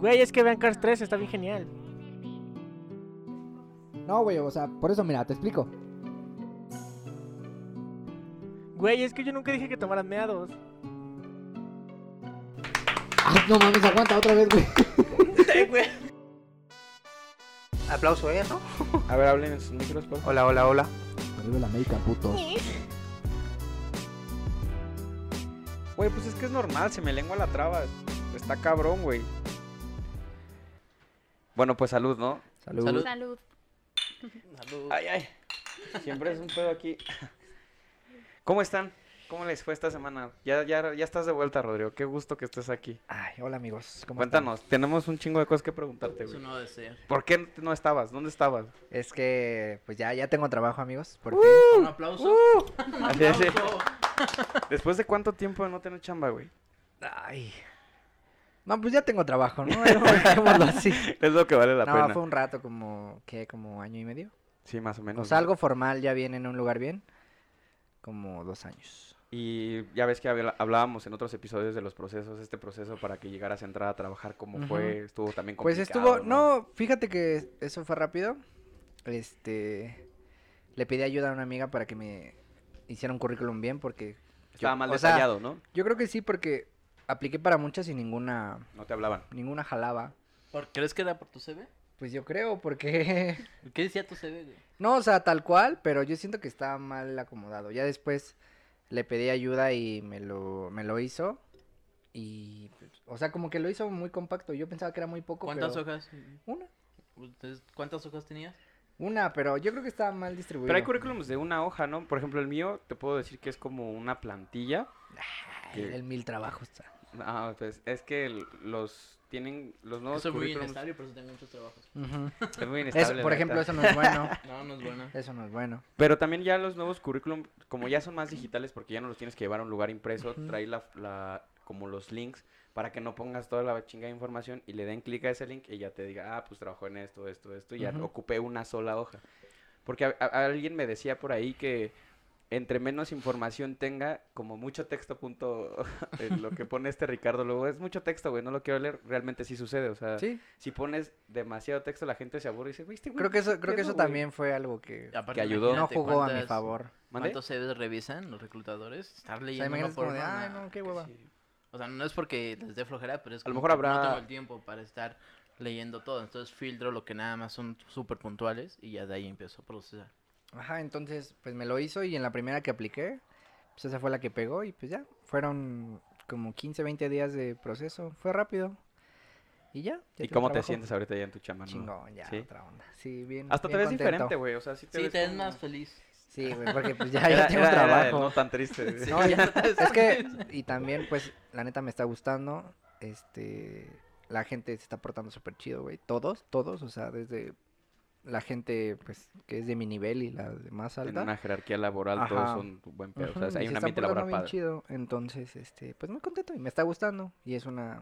Güey, es que vean Cars 3, está bien genial. No, güey, o sea, por eso, mira, te explico. Güey, es que yo nunca dije que tomaran meados. Ay, no mames, aguanta otra vez, güey. Aplauso, ¿eh? ¿no? A ver, hablen en sus micros, por favor. Hola, hola, hola. Arriba la América, puto. Güey, pues es que es normal, se me lengua la traba. Está cabrón, güey. Bueno, pues salud, ¿no? Salud. Salud. Salud. Ay, ay. Siempre es un pedo aquí. ¿Cómo están? ¿Cómo les fue esta semana? Ya, ya, ya estás de vuelta, Rodrigo. Qué gusto que estés aquí. Ay, hola amigos. ¿cómo Cuéntanos, tenemos un chingo de cosas que preguntarte, Eso güey. no desea. ¿Por qué no estabas? ¿Dónde estabas? Es que, pues ya, ya tengo trabajo, amigos. Por fin. Un aplauso. Un Así, así. aplauso. ¿Después de cuánto tiempo de no tener chamba, güey? Ay. No, pues ya tengo trabajo, ¿no? Dejémoslo así. Es lo que vale la No, pena. fue un rato como, ¿qué? Como año y medio. Sí, más o menos. O sea, ¿no? algo formal ya viene en un lugar bien. Como dos años. Y ya ves que hablábamos en otros episodios de los procesos, este proceso para que llegaras a entrar a trabajar, cómo fue, estuvo también Pues complicado. estuvo, no, fíjate que eso fue rápido. Este, le pedí ayuda a una amiga para que me hiciera un currículum bien porque Estaba yo- mal sea, detallado, ¿no? yo creo que sí porque apliqué para muchas y ninguna, No te hablaban. ninguna jalaba. ¿Por- ¿Crees que era por tu CV? Pues yo creo porque, ¿Qué decía tu CV, güey? no, o sea, tal cual, pero yo siento que estaba mal acomodado. Ya después le pedí ayuda y me lo, me lo hizo. Y, pues, o sea, como que lo hizo muy compacto. Yo pensaba que era muy poco. ¿Cuántas pero- hojas? Una. Ustedes- ¿Cuántas hojas tenías? Una, pero yo creo que estaba mal distribuido. Pero hay currículums de una hoja, ¿no? Por ejemplo, el mío te puedo decir que es como una plantilla. Ay, que- el mil trabajos. está. Ah, pues es que los tienen los nuevos Soy muy currículums. inestable, por eso tengo muchos trabajos. Es muy Eso, inestable, por la ejemplo, eso no es bueno. No, no es buena. Eso no es bueno. Pero también ya los nuevos currículum, como ya son más digitales, porque ya no los tienes que llevar a un lugar impreso, Ujú. trae la, la- como los links para que no pongas toda la chinga de información y le den clic a ese link y ya te diga, ah, pues trabajó en esto, esto, esto, y ya Ujú. ocupé una sola hoja. Porque a- a- alguien me decía por ahí que entre menos información tenga, como mucho texto, punto, en lo que pone este Ricardo luego, es mucho texto, güey, no lo quiero leer, realmente sí sucede, o sea, Sí, si pones demasiado texto la gente se aburre y dice, güey, este güey, creo que eso, ¿qué creo que eso güey?". también fue algo que Que ayudó. no jugó a mi favor. ¿Cuántos CVs revisan los reclutadores? Estar O sea, leyendo uno imagínate por de, ay, no, qué hueva. sí. O sea, no es porque les dé flojera, pero es A lo mejor que habrá- no tengo el tiempo para estar leyendo todo. Entonces filtro lo que nada más son súper puntuales y ya de ahí empiezo a procesar. Ajá, entonces, pues me lo hizo y en la primera que apliqué, pues esa fue la que pegó y pues ya, fueron como 15, 20 días de proceso, fue rápido. Y ya. ya ¿Y cómo te sientes ahorita ya en tu chamba? no? Chingón, ya, ¿Sí? otra onda. Sí, bien. Hasta te bien ves contento. diferente, güey, o sea, sí te Sí, ves te ves como- más feliz. Sí, güey, porque pues ya, ya tengo era- era el trabajo. no tan triste. Sí, No, ya te ves es que, y también, pues, la neta me está gustando. Este, la gente se está portando súper chido, güey. Todos, todos, o sea, desde la gente, pues, que es de mi nivel y la de más En alta. una jerarquía laboral todos Ajá. son buen pedo, o sea, hay un ambiente laboral bien padre. chido. Entonces, este, pues muy contento y me está gustando. Y es una,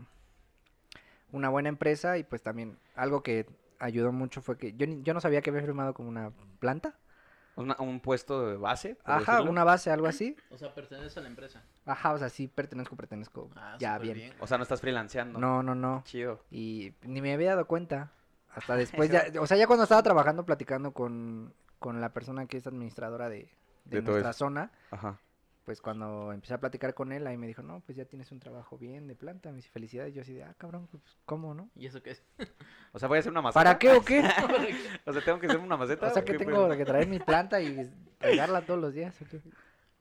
una buena empresa y pues también algo que ayudó mucho fue que yo, ni- yo no sabía que había firmado como una planta. Una- un puesto de base. Ajá, decirlo. una base, algo así. O sea, perteneces a la empresa. Ajá, o sea, sí pertenezco, pertenezco. Ah, ya, súper bien. O sea, no estás freelanceando. No, no, no. Chido. Y ni me había dado cuenta. Hasta después ya, o sea, ya cuando estaba trabajando, platicando con, con la persona que es administradora de, de, De nuestra zona, Ajá. pues cuando empecé a platicar con él, ahí me dijo, no, pues ya tienes un trabajo bien de planta, me dice, felicidades. Yo así de, ah, cabrón, pues, ¿cómo, no? ¿Y eso qué es? O sea, voy a hacer una maceta. ¿Para qué o qué? O sea, tengo que hacer una maceta. o sea, ¿o que tengo que traer mi planta y regarla todos los días. ¿o qué?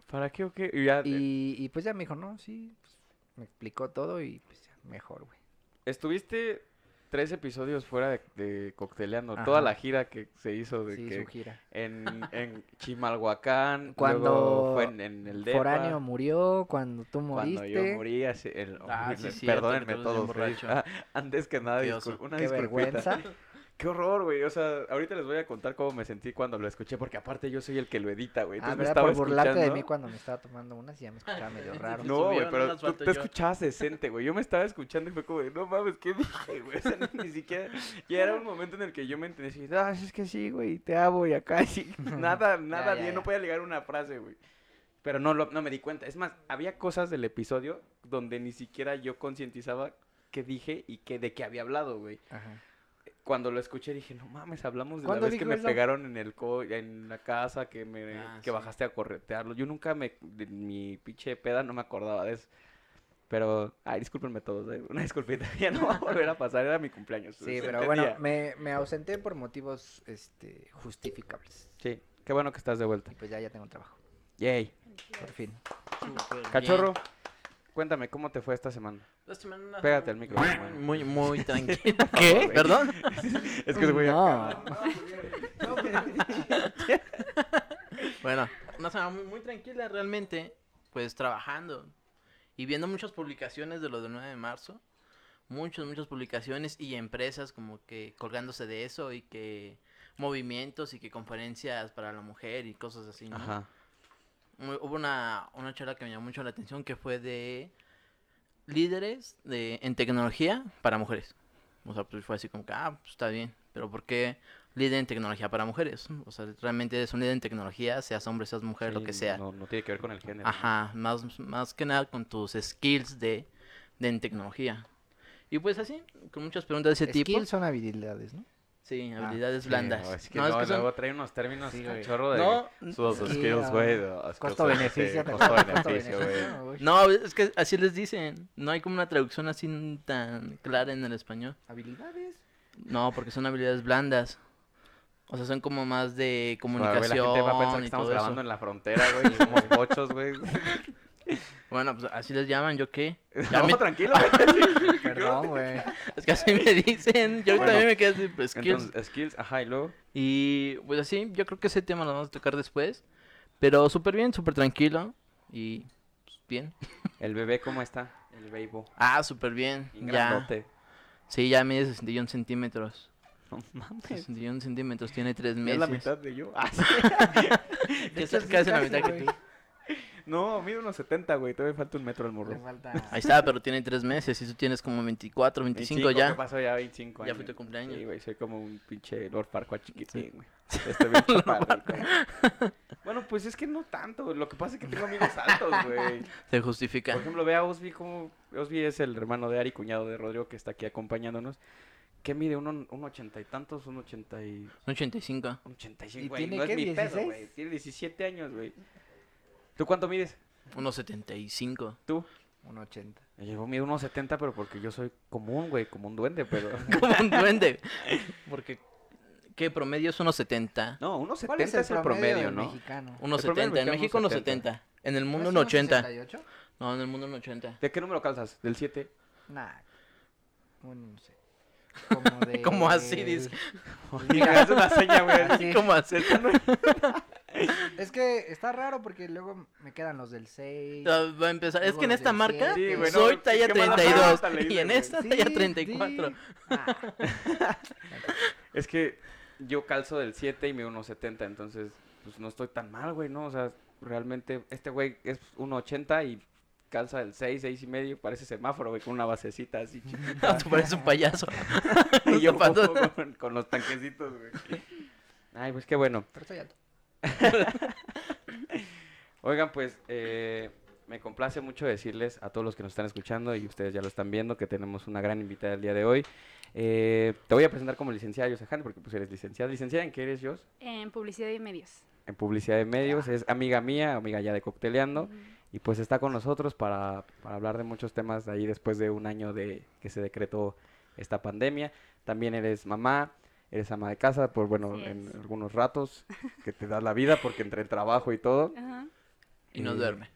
¿Para qué o qué? Y ya, Y, y pues ya me dijo, no, sí, pues, me explicó todo y pues ya, mejor, güey. estuviste tres episodios fuera de, de Cocteleando. Toda Ajá. la gira que se hizo de Sí, que su gira. en, en Chimalhuacán. Cuando luego fue en, en el Depa. Foráneo murió, cuando tú moriste. Cuando yo morí, así- el, Ah, sí, me- cierto, perdónenme todos. Ah, antes que nada, discul- una Qué disculpita. vergüenza. Qué horror, güey. O sea, ahorita les voy a contar cómo me sentí cuando lo escuché, porque aparte yo soy el que lo edita, güey. Ah, Entonces me ¿verdad? estaba Por burlarte de mí cuando me estaba tomando unas y ya me escuchaba medio raro. No, güey, pero tú te escuchabas decente, güey. Yo me estaba escuchando y fue como, de, no mames, ¿qué dije, güey? O sea, ni, ni siquiera. Y era un momento en el que yo me entendí así, ah, es que sí, güey, te amo y acá, sí. Nada, nada ya, bien, no ya. podía ligar una frase, güey. Pero no, lo- no me di cuenta. Es más, había cosas del episodio donde ni siquiera yo concientizaba qué dije y qué, de qué había hablado, güey. Ajá. Cuando lo escuché dije, no mames, hablamos de la ¿Cuándo vez que me eso? pegaron en el co en la casa, que me Ah, que sí. bajaste a corretearlo. Yo nunca me, de mi pinche peda no me acordaba de eso. Pero, ay, discúlpenme todos, eh, una disculpita, ya no va a volver a pasar, era mi cumpleaños. Sí, pero bueno, me, me ausenté por motivos este, justificables. Sí, qué bueno que estás de vuelta. Y pues ya, ya tengo trabajo. Yay. Por fin. Bien. Cachorro, cuéntame, ¿cómo te fue esta semana? La semana- Pégate al micrófono. Muy, muy tranquila. ¿Qué? ¿Perdón? Es que voy No. Bueno, una semana muy, muy tranquila realmente, pues trabajando y viendo muchas publicaciones de lo del 9 de marzo, muchas, muchas publicaciones y empresas como que colgándose de eso y que movimientos y que conferencias para la mujer y cosas así, ¿no? Ajá. Muy- hubo una, una charla que me llamó mucho la atención que fue de líderes de, en tecnología para mujeres. O sea, pues fue así como que, ah, pues está bien, pero ¿por qué líder en tecnología para mujeres? O sea, realmente eres un líder en tecnología, seas hombre, seas mujer, lo que sea. No, no tiene que ver con el género. ¿no? Ajá, más, más que nada con tus skills de, de en tecnología. Y pues así, con muchas preguntas de ese tipo. Skills son habilidades, ¿no? Sí, Ah, habilidades Sí, blandas. no, es que No, no, es que son- luego trae unos términos Sí, güey. chorro de No, sus Sí, skills, ah, güey. Costo-beneficio. sí, güey. Costo-beneficio, uy. No, es que así les dicen. No hay como una traducción así tan clara en el español. ¿Habilidades? No, porque son habilidades blandas. O sea, son como más de Güey, comunicación La gente va a pensar que estamos grabando eso. en la frontera, güey. y Somos pochos, güey. Bueno, pues así les llaman, ¿yo qué? Ya No, me- tranquilo, güey. Perdón, güey. Es que así me dicen. Yo Bueno, también me quedé así, pues, skills. Entonces, skills, ajá, y luego. Y pues así, yo creo que ese tema lo vamos a tocar después. Pero súper bien, súper tranquilo. Y pues, bien. El bebé, ¿cómo está? El bebo. Ah, súper bien. Ya. grandote. Sí, ya mide 61 centímetros. No mames. 61 centímetros, tiene 3 Es meses. la mitad de yo. Ah, sí. Que es casi la mitad que tú. No, mide unos 70, güey. Todavía falta un metro al morro. falta... Ahí está, pero tiene 3 meses. Y tú tienes como 24, 25, ¿Qué ya. pasó ya 25 Ya años? fue tu cumpleaños. Sí, güey, soy como un pinche Lord Farquaad chiquitín, güey. Estoy bien chaparrito. Bueno, pues es que no tanto. Lo que pasa es que tengo amigos altos, güey. Se justifica. Por ejemplo, ve a Osby como... Osby es el hermano de Ari, cuñado de Rodrigo, que está aquí acompañándonos. ¿Qué mide? ¿Un, un ochenta y tantos? ¿Un ochenta y...? Son 85. Un ochenta y ¿Y cinco, güey. tiene No es qué, mi pedo, 16? güey. Tiene 17 años, güey. ¿Tú cuánto mides? Unos 75. ¿Tú? Un 80. Yo mido unos 70, pero porque yo soy común, güey. Como un duende, pero... Como un duende. Porque, ¿qué promedio es unos 70? No, unos ¿Cuál 70 es el promedio, ¿no? mexicano? Unos El promedio 70. En México unos unos 70. En el mundo ¿No unos es 80. 68? No, en el mundo unos 80. ¿De qué número calzas? ¿Del 7? Nah. Un, no sé. Como de... ¿Cómo así, dice? Mira, es una seña, güey. Así. ¿Cómo hacer? Es que está raro porque luego me quedan los del 6. Va a empezar. Es que en esta marca. Sí, güey, no, soy talla qué mala 32 pata le y en esta talla 34. Ah, Es que yo calzo del 7 y me unos 70, entonces pues no estoy tan mal, güey, ¿no? O sea, realmente este güey es 1.80 y calza del 6, 6 y medio, parece semáforo, güey, con una basecita así chiquita. Tú pareces un payaso. y yo con, con los tanquecitos, güey. Ay, pues qué bueno. pero estoy alto. Oigan, pues eh, me complace mucho decirles a todos los que nos están escuchando y ustedes ya lo están viendo que tenemos una gran invitada el día de hoy. Eh, te voy a presentar como licenciada Yosejane porque pues eres licenciada. ¿Licenciada en qué eres, Jos? En publicidad y medios. En publicidad de medios. Es amiga mía, amiga ya de Cocteleando. Y pues está con nosotros para, para hablar de muchos temas ahí después de un año de que se decretó esta pandemia. También eres mamá, eres ama de casa por, bueno, Así en algunos ratos que te das la vida porque entre el trabajo y todo. Ajá. Y no duerme.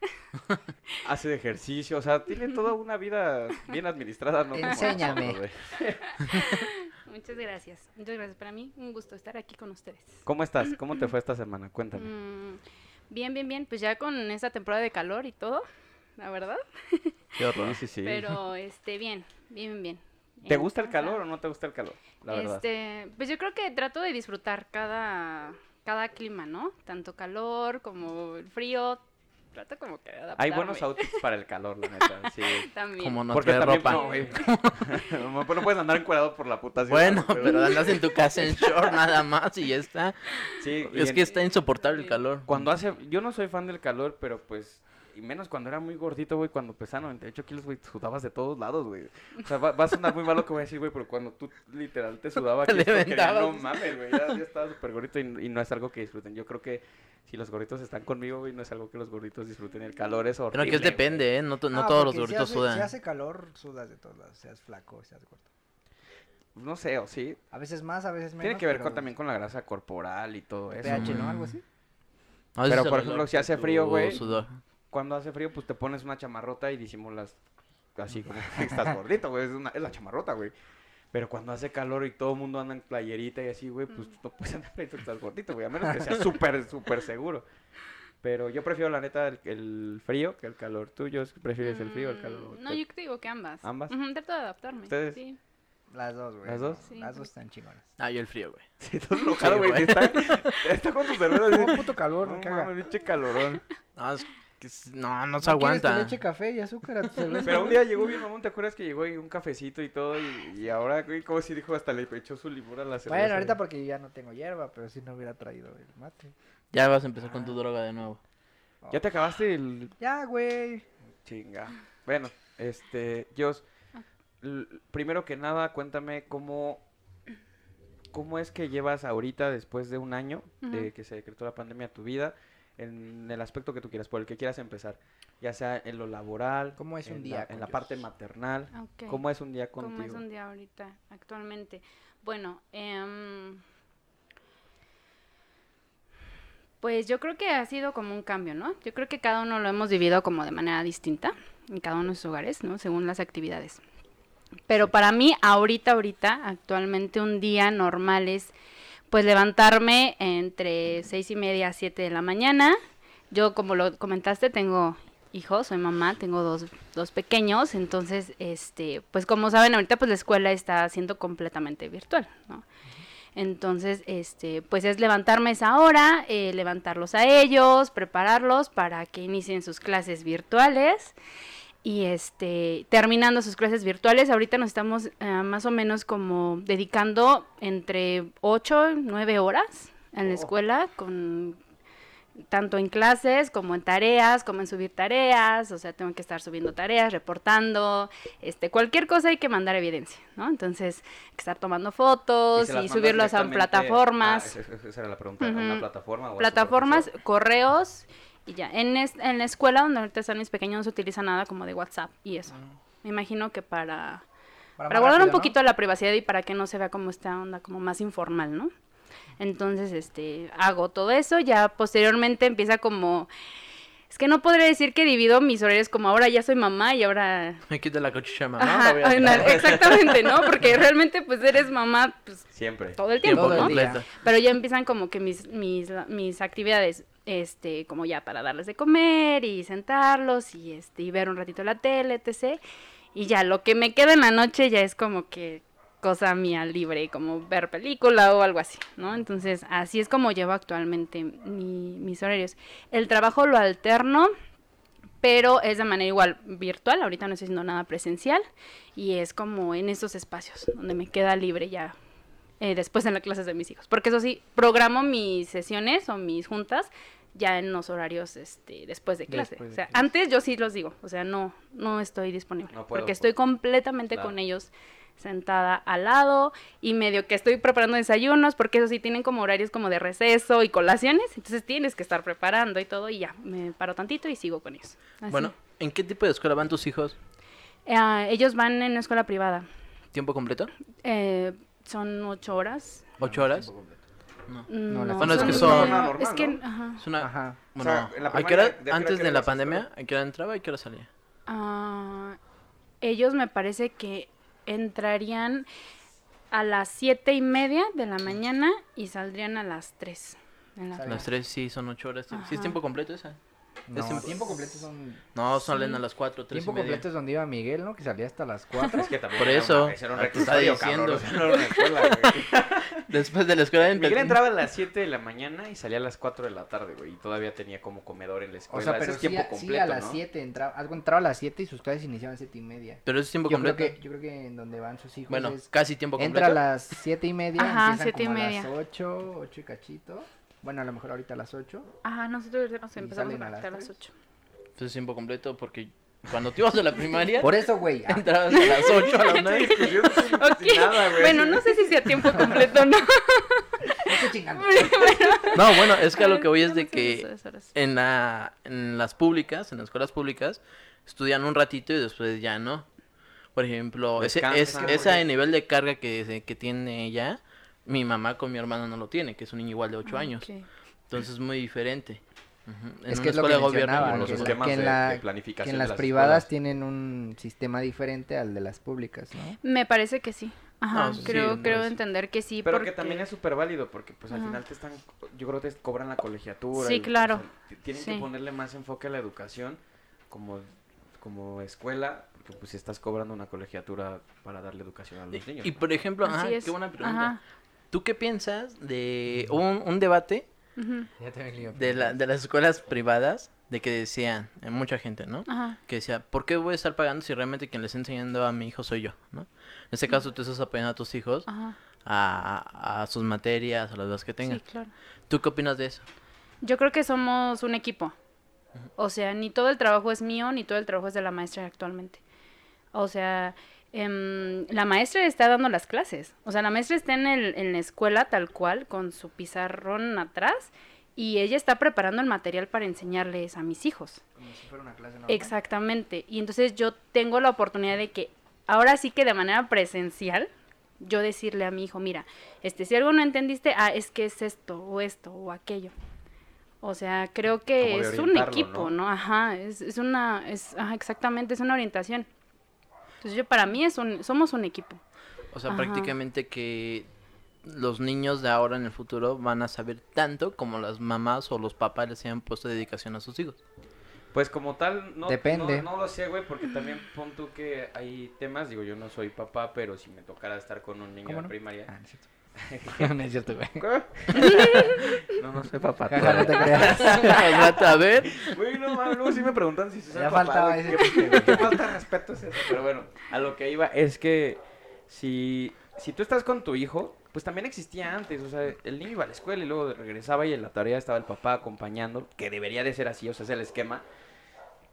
hace ejercicio, o sea, tiene toda una vida bien administrada, ¿no? Enséñame. Muchas gracias. Muchas gracias. Para mí, un gusto estar aquí con ustedes. ¿Cómo estás? ¿Cómo te fue esta semana? Cuéntame. Mm, bien, bien, bien. Pues ya con esta temporada de calor y todo, la verdad. Qué horror. Sí, sí. Pero, este, bien, bien, bien. ¿Te gusta el calor o no te gusta el calor? La verdad. Este, pues yo creo que trato de disfrutar cada, cada clima, ¿no? Tanto calor como el frío. Trato como que de Hay buenos adaptarme outfits para el calor, la neta. Sí. También. Como no Porque también, ropa. no, güey. no, puedes andar encuadrado por la puta Bueno, pero andas en tu casa en short nada más y ya está. Sí, Es en- que está insoportable el calor. Cuando hace... Yo no soy fan del calor, pero pues... y menos cuando era muy gordito, güey, cuando pesaba 98 kilos, güey, sudabas de todos lados, güey. O sea, va, va a sonar muy malo que voy a decir, güey, pero cuando tú literal te sudaba aquí, Le es porque ya no mames, güey, ya, ya estaba súper gordito y, y no es algo que disfruten. Yo creo que si los gorditos están conmigo, güey, no es algo que los gorditos disfruten. El calor es horrible. Creo que es güey. depende, ¿eh? No, no Ah, todos los si gorditos hace- sudan. Si hace calor, sudas de todos lados, seas flaco, seas gordo. No sé, o sí. A veces más, a veces menos. Tiene que ver pero con, también con la grasa corporal y todo eso. pH. ¿no? Algo así. Veces Pero, por ejemplo, si hace frío, güey. Cuando hace frío, pues te pones una chamarrota y disimulas así como que estás gordito, güey. Es, una- es la chamarrota, güey. Pero cuando hace calor y todo el mundo anda en playerita y así, güey, pues no puedes andar en estás gordito, güey. A menos que sea súper, súper seguro. Pero yo prefiero, la neta, el, el frío que el calor. ¿Tú, yo prefieres el frío o el calor? Mm, No, yo te digo que ambas. ¿Ambas? Ujú, trato de adaptarme. ¿Ustedes? Sí. Las dos, güey. ¿Las dos? no, Sí. Las dos están chingonas. Ah, yo el frío, güey. Sí, estás enojado, güey. está, está con tu cerveza así. Como puto calor, No caga. pinche calorón. No, es que no, no se ¿No quieres que aguanta. le eche café y azúcar a tu cerveza? Pero un día llegó bien mamón, ¿te acuerdas que llegó y un cafecito y todo? Y, y ahora, güey, como si dijo, hasta le echó su limón a la cerveza. Bueno, ahorita güey. porque ya no tengo hierba, pero si no hubiera traído el mate. Ya vas a empezar con tu droga de nuevo. ¿Ya te acabaste el Ya, güey. Chinga. Bueno, este, Dios, primero que nada, cuéntame cómo, cómo es que llevas ahorita, después de un año de que se decretó la pandemia, tu vida, en el aspecto que tú quieras, por el que quieras empezar, ya sea en lo laboral, ¿Cómo es un en día la, en la parte maternal, Ok. cómo es un día ¿Cómo contigo. es un día ahorita, actualmente? Bueno, em, pues yo creo que ha sido como un cambio, ¿no? Yo creo que cada uno lo hemos vivido como de manera distinta en cada uno de sus hogares, ¿no? Según las actividades. Pero para mí, ahorita, ahorita, actualmente un día normal es, pues, levantarme entre seis y media a siete de la mañana. Yo, como lo comentaste, tengo hijos, soy mamá, tengo dos, dos pequeños, entonces, este, pues, como saben, ahorita, pues, la escuela está siendo completamente virtual, ¿no? Entonces, este, pues es levantarme esa hora, eh, levantarlos a ellos, prepararlos para que inicien sus clases virtuales. Y este, terminando sus clases virtuales, ahorita nos estamos eh, más o menos como dedicando entre 8 y 9 horas en la Oh. escuela, con tanto en clases como en tareas, como en subir tareas, o sea, tengo que estar subiendo tareas, reportando, este, cualquier cosa hay que mandar evidencia, ¿no? Entonces, hay que estar tomando ¿Y fotos y, mandas subirlos a plataformas. Ah, esa, era la pregunta, ¿a ¿una plataforma o plataformas, correos y ya. En, es- en la escuela donde ahorita están mis pequeños no se utiliza nada como de WhatsApp y eso. Me imagino que para, para guardar un poquito la privacidad y para que no se vea como esta onda como más informal, ¿no? Entonces, este, hago todo eso, ya posteriormente empieza como... Es que no podría decir que divido mis horarios como ahora ya soy mamá y ahora... Me quita la cochucha, mamá. Ajá, voy a exactamente, ¿no? Porque realmente pues eres mamá pues, Siempre. todo el tiempo, Todo ¿no? Pero ya empiezan como que mis, mis, mis actividades, este, como ya para darles de comer y sentarlos y este, y ver un ratito la tele, etc. Y ya lo que me queda en la noche ya es como que cosa mía libre, como ver película o algo así, ¿no? Entonces, así es como llevo actualmente mi- mis horarios. El trabajo lo alterno, pero es de manera igual virtual, ahorita no estoy haciendo nada presencial y es como en esos espacios donde me queda libre ya eh, después en las clases de mis hijos. Porque eso sí, programo mis sesiones o mis juntas ya en los horarios este, después de clase. Después de o sea, clase. antes yo sí los digo, o sea, no, no estoy disponible. No puedo, porque estoy completamente claro. con ellos sentada al lado y medio que estoy preparando desayunos porque eso sí tienen como horarios como de receso y colaciones, entonces tienes que estar preparando y todo y ya, me paro tantito y sigo con ellos. Así. Bueno, ¿en qué tipo de escuela van tus hijos? Eh, ellos van en una escuela privada, ¿Tiempo completo? Eh, son ocho horas. ¿Ocho horas? Completo. No, la- Bueno, es que no, son- normal, Es que, ¿no? ajá. Es una... Ajá. Bueno, O sea, en la ¿a qué hora- ¿de hora antes de la pandemia? ¿a qué hora entraba y a qué hora salía? Ah, ellos me parece que entrarían a las siete y media de la mañana y saldrían a las tres. en la. Las tres sí son ocho horas. ¿Sí es Ajá. tiempo completo esa? No, tiempo- tiempo completo son... No, salen Sí. a las cuatro, tres Tiempo y media. completo es donde iba Miguel, ¿no? Que salía hasta las 4. Es que también Por eso, una- era un te está cabrón, diciendo. o sea, una escuela. Después de la escuela Miguel entraba a las 7 de la mañana y salía a las 4 de la tarde, güey. Y todavía tenía como comedor en la O escuela. sea, Ese pero es sí, tiempo a, sí completo, a las ¿no? 7 entraba. Algo entraba a las 7 y sus clases iniciaban a las 7 y media. Pero eso es tiempo Yo creo, completo. que, yo creo que en donde van sus hijos Bueno, es... casi tiempo completo. Entra a las 7 y media, Ajá, empiezan siete y como media. a las 8, 8 y cachito. Bueno, a lo mejor ahorita a las 8. Ajá, nosotros nos Y empezamos a salen a las conectar a las tres. ocho. pues es tiempo completo porque cuando tú ibas a la primaria, Por eso, güey. ah, entrabas a las 8 a las 9. Ok. Bueno, no sé si sea tiempo completo o no. no estoy chingando. No, bueno, es que a lo que voy es de que en, la, en las públicas, en las escuelas públicas, estudian un ratito y después ya no. Por ejemplo, ese, es, nivel de carga que, se- que tiene ella, mi mamá con mi hermano no lo tiene, que es un niño igual de 8 años. Ok. Entonces es muy diferente. Es que es lo que de mencionaba, los que, esquemas que en, de- la- de que planificación en de las las privadas escuelas. tienen un sistema diferente al de las públicas, ¿no? Me parece que sí. Ajá, No, sí, creo, no creo es- entender que sí. Pero porque... que también es súper válido porque pues al Ajá. final te están, yo creo que te cobran la colegiatura. Sí, y, o claro. sea, t- tienen Sí. que ponerle más enfoque a la educación como, como escuela, porque pues estás cobrando una colegiatura para darle educación a los niños. Y, por ejemplo, Así ajá, es. qué buena pregunta. Ajá. ¿Tú qué piensas de un, un debate de, la, de las escuelas privadas de que decían, eh, mucha gente, ¿no? Ajá. Que decía, ¿por qué voy a estar pagando si realmente quien le está enseñando a mi hijo soy yo, ¿no? En este caso tú estás apoyando a tus hijos Ajá. a, a sus materias, a las dudas que tengan. Sí, claro. ¿Tú qué opinas de eso? Yo creo que somos un equipo. O sea, ni todo el trabajo es mío, ni todo el trabajo es de la maestra actualmente. O sea, em, la maestra está dando las clases. O sea, la maestra está en, el, en la escuela tal cual, con su pizarrón atrás, y ella está preparando el material para enseñarles a mis hijos. Como si fuera una clase normal. Exactamente. Y entonces yo tengo la oportunidad de que ahora sí que de manera presencial yo decirle a mi hijo, mira, este si algo no entendiste, ah, es que es esto o esto o aquello. O sea, creo que es un equipo, ¿no? ¿no? Ajá, es, es una es ajá, exactamente, es una orientación. Entonces yo para mí es un somos un equipo. O sea, Ajá. prácticamente que los niños de ahora en el futuro van a saber tanto como las mamás o los papás les hayan puesto dedicación a sus hijos. Pues como tal, no, Depende. no, no lo sé, güey, porque también pon tú que hay temas, digo, yo no soy papá, pero si me tocara estar con un niño ¿Cómo de no? primaria. Ah, no es cierto. güey. no, no soy papá. Jaja, no te creas. A ver, Güey, no mames, luego sí me preguntan si soy Ya papá. faltaba ese qué- falta de respeto es eso. Pero bueno, a lo que iba es que si, si tú estás con tu hijo, pues también existía antes. O sea, el niño iba a la escuela y luego regresaba y en la tarea estaba el papá acompañando, que debería de ser así, o sea, es el esquema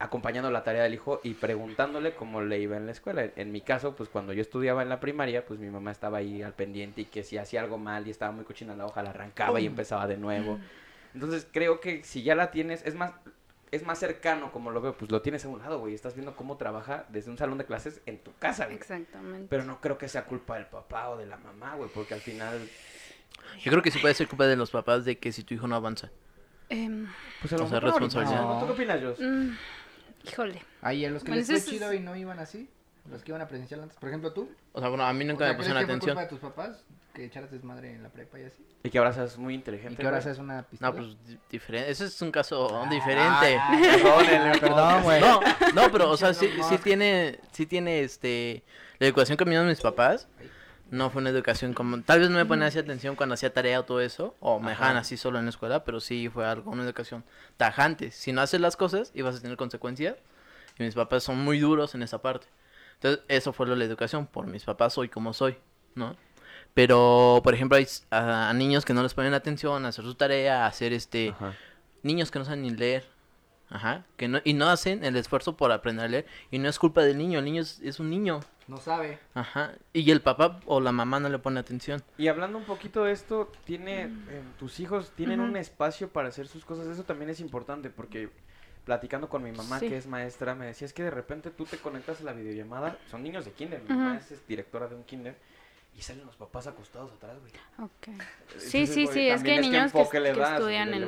acompañando la tarea del hijo y preguntándole cómo le iba en la escuela. En, mi caso, pues cuando yo estudiaba en la primaria, pues mi mamá estaba ahí al pendiente y que si hacía algo mal y estaba muy cochina la hoja, la arrancaba y empezaba de nuevo. Entonces creo que si ya la tienes, es más, es más cercano como lo veo, pues lo tienes a un lado, güey. Estás viendo cómo trabaja desde un salón de clases en tu casa, güey. Exactamente. Pero no creo que sea culpa del papá o de la mamá, güey, porque al final, yo creo que sí puede ser culpa de los papás de que si tu hijo no avanza. Em, pues a O lo sea, mejor ahorita, responsabilidad. ¿no? ¿Tú qué opinas, Jos? mm, híjole. Ahí a los que Bueno, les fue eso es- chido y no iban así. Los que iban a presencial antes. Por ejemplo, tú. O sea, bueno, a mí O nunca sea, me ¿crees pusieron atención. culpa de tus papás que echaras desmadre en la prepa y así? Y que ahora seas muy inteligente. Y que ahora seas una pistola. No, pues di- diferente. Ese es un caso diferente. Ah, perdón, perdón, güey. No, no, pero, o sea, sí, sí tiene, sí tiene, este, la educación que me dieron mis papás, no fue una educación como, tal vez no me ponía así atención cuando hacía tarea o todo eso, o me Ajá. dejaban así solo en la escuela, pero sí fue algo, una educación tajante. Si no haces las cosas, ibas a tener consecuencias, y mis papás son muy duros en esa parte. Entonces, eso fue lo de la educación, por mis papás soy como soy, ¿no? Pero, por ejemplo, hay a, a niños que no les ponen atención a hacer su tarea, a hacer este Ajá. niños que no saben ni leer. Ajá. Que no, y no hacen el esfuerzo por aprender a leer. Y no es culpa del niño, el niño es, es un niño. No sabe. Ajá. Y el papá o la mamá no le pone atención. Y hablando un poquito de esto, tiene eh, tus hijos tienen un espacio para hacer sus cosas. Eso también es importante porque platicando con mi mamá Sí. que es maestra, me decía es que de repente tú te conectas a la videollamada, son niños de kinder, mi mamá es, es directora de un kinder y salen los papás acostados atrás, güey. Ok. Entonces, Sí, sí, sí, es que hay también niños que, estudian en,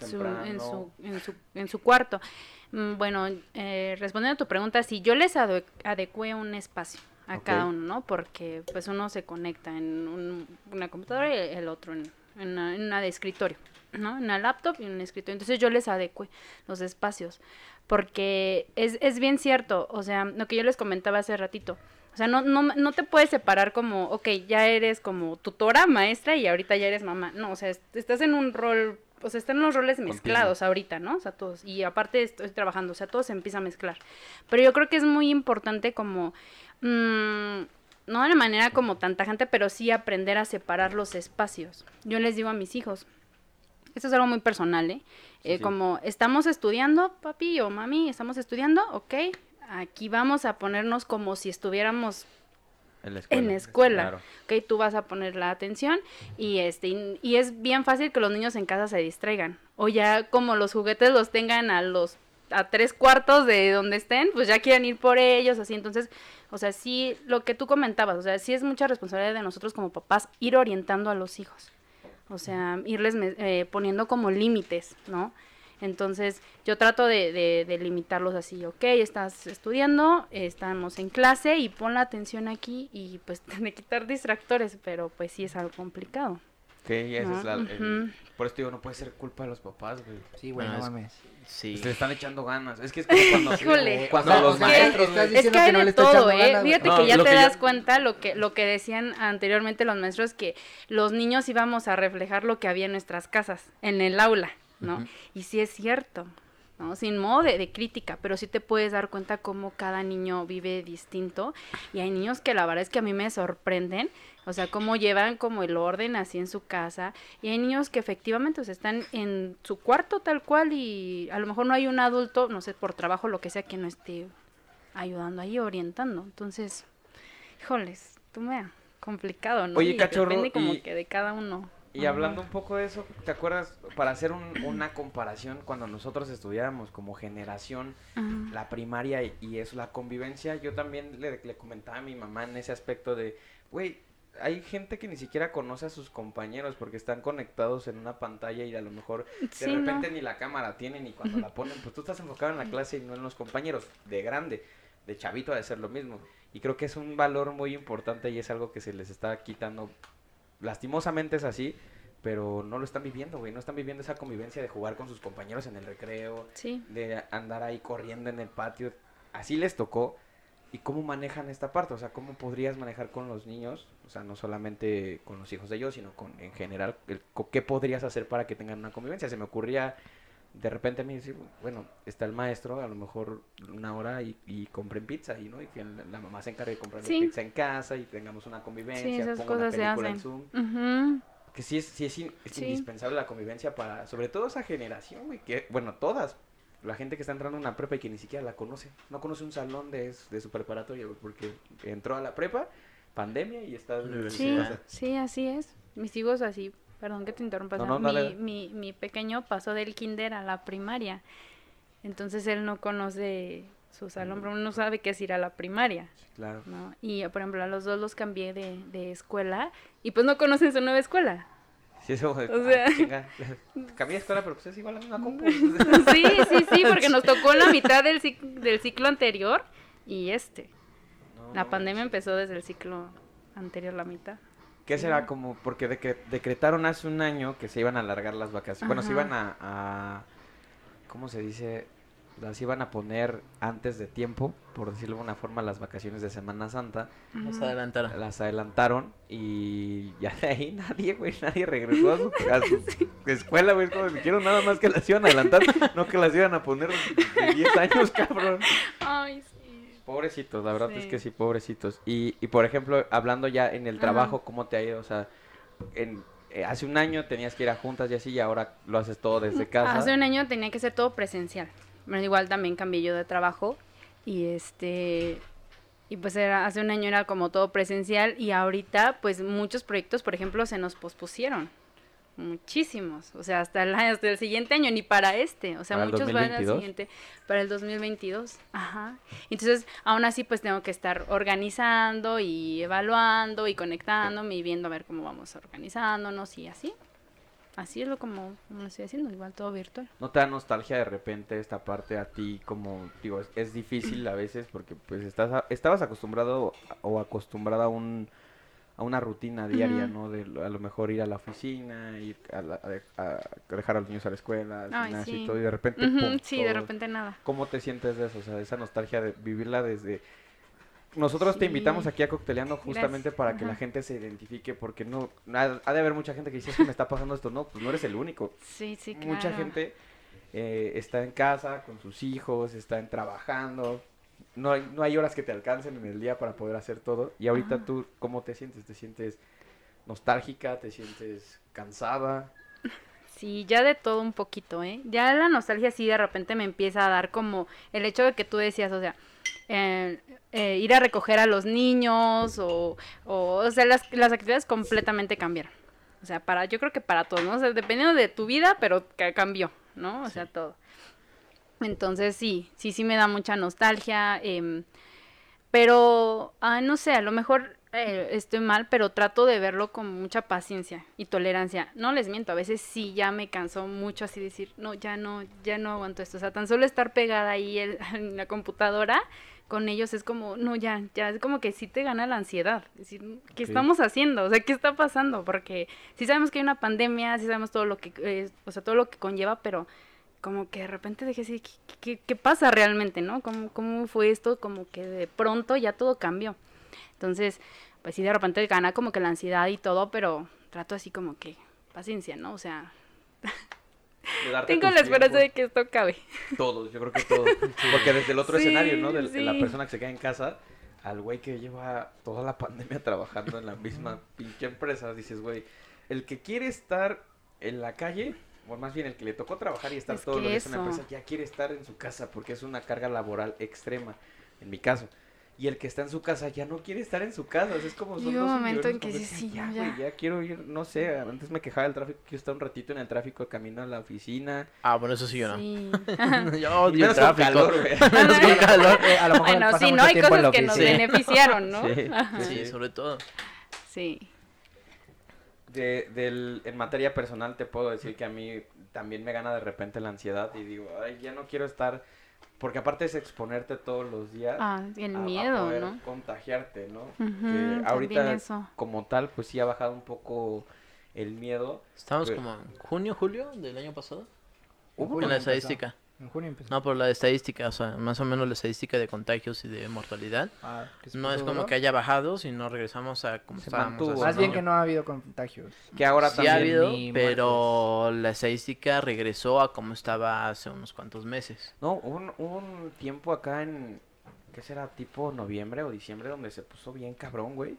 su, en, su, en, su, en su cuarto. Mm, Bueno, eh, respondiendo a tu pregunta, sí, yo les ade- adecué un espacio a cada uno, ¿no? Porque pues uno se conecta en un- una computadora y el otro en, en una, en una de escritorio, ¿no? En una laptop y en un escritorio. Entonces yo les adecué los espacios. Porque es, es bien cierto, o sea, lo que yo les comentaba hace ratito. O sea, no, no, no te puedes separar como, ok, ya eres como tutora, maestra y ahorita ya eres mamá. No, o sea, est- estás en un rol, o sea, están los roles mezclados ahorita, ¿no? O sea, todos. Y aparte estoy trabajando, o sea, todo se empieza a mezclar. Pero yo creo que es muy importante como, mm, no de una manera como tan tajante, pero sí aprender a separar los espacios. Yo les digo a mis hijos, esto es algo muy personal, ¿eh? Sí, Eh, sí. Como estamos estudiando, papi o mami, estamos estudiando, ok, aquí vamos a ponernos como si estuviéramos En la escuela. en la escuela. Claro. Ok, tú vas a poner la atención y este y, y es bien fácil que los niños en casa se distraigan o ya como los juguetes los tengan a los a tres cuartos de donde estén, pues ya quieran ir por ellos, así. Entonces, o sea, sí, lo que tú comentabas, o sea, sí es mucha responsabilidad de nosotros como papás ir orientando a los hijos. O sea, irles eh, poniendo como límites, ¿no? Entonces, yo trato de, de- de limitarlos así, ok, estás estudiando, estamos en clase y pon la atención aquí y pues de quitar distractores, pero pues sí es algo complicado. Ok, esa ¿no? es la... el- Ujú. Por esto digo, no puede ser culpa de los papás, güey. Sí, güey, Bueno, no es- mames. Sí. Se le están echando ganas. Es que es como cuando... Híjole. Cuando No, los maestros... estás Es diciendo que hay que no de todo, echando ¿eh? ganas. Fíjate No, que ya te que yo- das cuenta lo que, lo que decían anteriormente los maestros, que los niños íbamos a reflejar lo que había en nuestras casas, en el aula, ¿no? Y sí es cierto, ¿no? Sin modo de, de crítica, pero sí te puedes dar cuenta cómo cada niño vive distinto. Y hay niños que la verdad es que a mí me sorprenden, o sea, cómo llevan como el orden así en su casa. Y hay niños que efectivamente o sea, están en su cuarto tal cual y a lo mejor no hay un adulto, no sé, por trabajo, lo que sea, que no esté ayudando ahí, orientando. Entonces, híjoles, tú me complicado, ¿no? Oye, Y cachorro, Depende como y- que de cada uno. Y hablando un poco de eso, ¿te acuerdas? Para hacer un- una comparación, cuando nosotros estudiábamos como generación, Ajá. la primaria y, y eso, la convivencia, yo también le, le comentaba a mi mamá en ese aspecto de, güey, hay gente que ni siquiera conoce a sus compañeros porque están conectados en una pantalla y a lo mejor de Sí, ¿no? repente ni la cámara tienen y cuando la ponen, pues tú estás enfocado en la clase y no en los compañeros, de grande, de chavito ha de ser lo mismo. Y creo que es un valor muy importante y es algo que se les está quitando. Lastimosamente es así, pero no lo están viviendo, güey. No están viviendo esa convivencia de jugar con sus compañeros en el recreo, Sí. de andar ahí corriendo en el patio. Así les tocó. ¿Y cómo manejan esta parte? O sea, ¿cómo podrías manejar con los niños? O sea, no solamente con los hijos de ellos, sino con en general. el- ¿Qué podrías hacer para que tengan una convivencia? Se me ocurría de repente a mí decir, bueno, está el maestro, a lo mejor una hora y, y compren pizza y no y que la, mamá se encargue de comprar Sí. pizza en casa y tengamos una convivencia, Sí, esas ponga una cosas se película en hacen. Zoom. Que sí es, sí es, in- es Sí. indispensable la convivencia para, sobre todo esa generación, güey, que, bueno, todas, la gente que está entrando a una prepa y que ni siquiera la conoce, no conoce un salón de, de su preparatoria, güey, porque entró a la prepa, pandemia y está Sí, sí, así es. Mis hijos así, perdón que te interrumpa, No, dale. mi, mi, pequeño pasó del kinder a la primaria, entonces él no conoce su salón, pero no sabe qué es ir a la primaria, Sí, claro. ¿no? Y por ejemplo a los dos los cambié de, de escuela y pues no conocen su nueva escuela. Sí, eso, O ah, sea- cambié de escuela, pero pues es igual la misma compu. Sí, sí, sí, porque nos tocó la mitad del, cic- del ciclo anterior y este. No, La pandemia empezó desde el ciclo anterior, la mitad. ¿Qué será como? Porque decre- decretaron hace un año que se iban a alargar las vacaciones. Bueno, se iban a, a- ¿Cómo se dice? Las iban a poner antes de tiempo, por decirlo de una forma, las vacaciones de Semana Santa. Ujú. adelantaron. Las adelantaron y ya de ahí nadie, güey, nadie regresó a su, a su escuela, güey. es como, Dijeron nada más que las iban a adelantar, no que las iban a poner de 10 años, cabrón. Ay, sí. Pobrecitos, la verdad es que sí, pobrecitos. Y, y por ejemplo, hablando ya en el Ajá. trabajo, ¿cómo te ha ido? O sea, en, eh, hace un año tenías que ir a juntas y así, y ahora lo haces todo desde casa. Hace un año tenía que ser todo presencial. Bueno, igual también cambié yo de trabajo y este y pues era hace un año era como todo presencial y ahorita pues muchos proyectos, por ejemplo, se nos pospusieron. Muchísimos, o sea, hasta el, hasta el siguiente año, ni para este, o sea, ¿Para el muchos van al 2022? siguiente, para el 2022, ajá. Entonces, aún así, pues tengo que estar organizando y evaluando y conectándome y viendo a ver cómo vamos organizándonos y así. Así es lo como, como lo estoy haciendo, igual todo virtual. ¿No te da nostalgia de repente esta parte a ti como, digo, es, es difícil a veces porque pues estás a- estabas acostumbrado o acostumbrada a un a una rutina diaria. ¿no? De a lo mejor ir a la oficina, ir a, la- a- dejar a los niños a la escuela, al Ay, gimnasio y todo, y de repente, pum, sí, de repente nada. ¿Cómo te sientes de eso? O sea, esa nostalgia de vivirla desde... Nosotros te invitamos aquí a Cocteleando justamente Gracias. para que la gente se identifique, porque no... Ha, ha de haber mucha gente que dice, es que me está pasando esto. No, pues no eres el único. Sí, sí, claro. Mucha gente eh, está en casa con sus hijos, están trabajando. No hay, no hay horas que te alcancen en el día para poder hacer todo. Y ahorita Ajá. tú, ¿cómo te sientes? ¿Te sientes nostálgica? ¿Te sientes cansada? Sí, ya de todo un poquito, ¿eh? Ya la nostalgia sí de repente me empieza a dar como el hecho de que tú decías, o sea, eh, eh, ir a recoger a los niños o, o, o sea, las, las actividades completamente cambiaron. O sea, para, yo creo que para todos, ¿no? O sea, dependiendo de tu vida, pero que cambió, ¿no? O sea, todo. Entonces sí, sí, sí me da mucha nostalgia. em, pero, ah, no sé, a lo mejor eh, estoy mal, pero trato de verlo con mucha paciencia y tolerancia. No les miento, a veces sí ya me cansó mucho así decir, no, ya no, ya no aguanto esto. O sea, tan solo estar pegada ahí el- en la computadora con ellos es como, no, ya, ya, es como que sí te gana la ansiedad. Decir, ¿qué estamos haciendo? O sea, ¿qué está pasando? Porque sí sabemos que hay una pandemia, sí sabemos todo lo que, eh, o sea, todo lo que conlleva, pero como que de repente dije así, ¿qué, qué, qué pasa realmente, no? ¿Cómo, ¿Cómo fue esto? Como que de pronto ya todo cambió. Entonces, pues sí, de repente gana como que la ansiedad y todo, pero trato así como que paciencia, ¿no? O sea, tengo la esperanza de que esto acabe. Todos, yo creo que todos. Porque desde el otro Sí, escenario, ¿no? De, de la sí. persona que se queda en casa, al güey que lleva toda la pandemia trabajando en la misma pinche empresa, dices, güey, el que quiere estar en la calle, o más bien el que le tocó trabajar y estar Es todo lo que es una empresa, ya quiere estar en su casa porque es una carga laboral extrema, en mi caso. Y el que está en su casa ya no quiere estar en su casa, o sea, es como son un dos momento en que dices, completamente- sí, ya, no, güey, ya. ya quiero ir, no sé, antes me quejaba del tráfico, quiero estar un ratito en el tráfico camino a la oficina. Ah, bueno, eso sí yo no. Sí. Yo odio el tráfico. calor, güey. Menos con calor. Eh, a lo mejor bueno, sí, no hay cosas que nos beneficiaron, ¿no? Sí. Sí, sobre todo. Sí. De, del, en materia personal te puedo decir que a mí también me gana de repente la ansiedad y digo, ay, ya no quiero estar, porque aparte es exponerte todos los días Ah, el a- a miedo, poder ¿no? contagiarte, ¿no? Que ahorita eso. como tal, pues sí ha bajado un poco el miedo. Estamos Pero- como en junio, julio del año pasado. Hubo En la estadística. En junio empezó. No, por la estadística, o sea, más o menos la estadística de contagios y de mortalidad. Ah, No es como que haya bajado, sino regresamos a como Se estábamos. mantuvo, hace Más bien año. que no ha habido contagios. Que ahora Sí ha también... habido, ni pero la estadística regresó a como estaba hace unos cuantos meses. No, hubo un, un tiempo acá en, ¿qué será? Tipo noviembre o diciembre donde se puso bien cabrón, güey.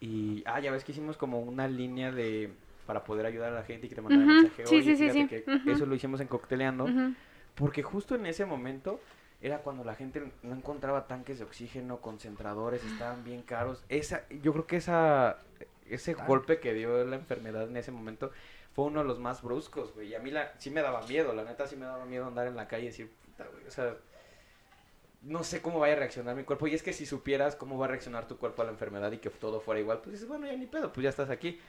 Y, ah, ya ves que hicimos como una línea de, para poder ayudar a la gente y que te mandara Ujú, mensaje. sí, Oye, sí, sí, eso lo hicimos en Cocteleando. Ujú. Porque justo en ese momento era cuando la gente no encontraba tanques de oxígeno, concentradores, estaban bien caros. Esa, yo creo que esa, ese golpe que dio la enfermedad en ese momento fue uno de los más bruscos, güey. Y a mí la, sí me daba miedo, la neta sí me daba miedo andar en la calle y decir, puta, güey, o sea, no sé cómo vaya a reaccionar mi cuerpo. Y es que si supieras cómo va a reaccionar tu cuerpo a la enfermedad y que todo fuera igual, pues dices, bueno, ya ni pedo, pues ya estás aquí.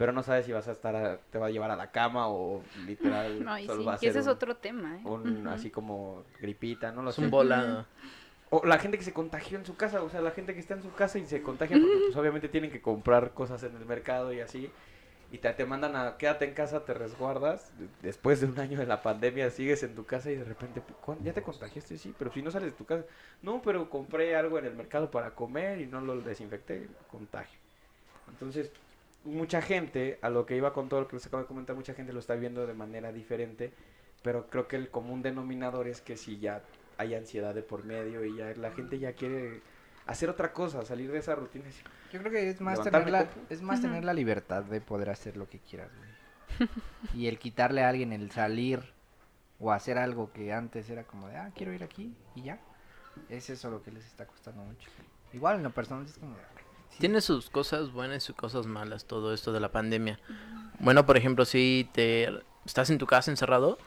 Pero no sabes si vas a estar, a- te va a llevar a la cama o literal Ay, solo sí, va a que ser ese es otro tema, ¿eh? un así como gripita, no lo Es sé. un volado. O la gente que se contagió en su casa, o sea, la gente que está en su casa y se contagia porque pues obviamente tienen que comprar cosas en el mercado y así. Y te, te mandan a quédate en casa, te resguardas. Después de un año de la pandemia sigues en tu casa y de repente, "¿Cuán- ¿ya te contagiaste? Sí, pero si no sales de tu casa. No, pero compré algo en el mercado para comer y no lo desinfecté, contagio. Entonces, mucha gente, a lo que iba con todo lo que les acabo de comentar, mucha gente lo está viendo de manera diferente, pero creo que el común denominador es que si ya hay ansiedad de por medio y ya la gente ya quiere hacer otra cosa, salir de esa rutina. Yo creo que es más tener la, es más tener la libertad de poder hacer lo que quieras, güey. y el quitarle a alguien el salir o hacer algo que antes era como de, ah, quiero ir aquí y ya. Es eso lo que les está costando mucho. Igual en lo personal es como de, Tiene sus cosas buenas y sus cosas malas todo esto de la pandemia. Bueno, por ejemplo, si te estás en tu casa encerrado,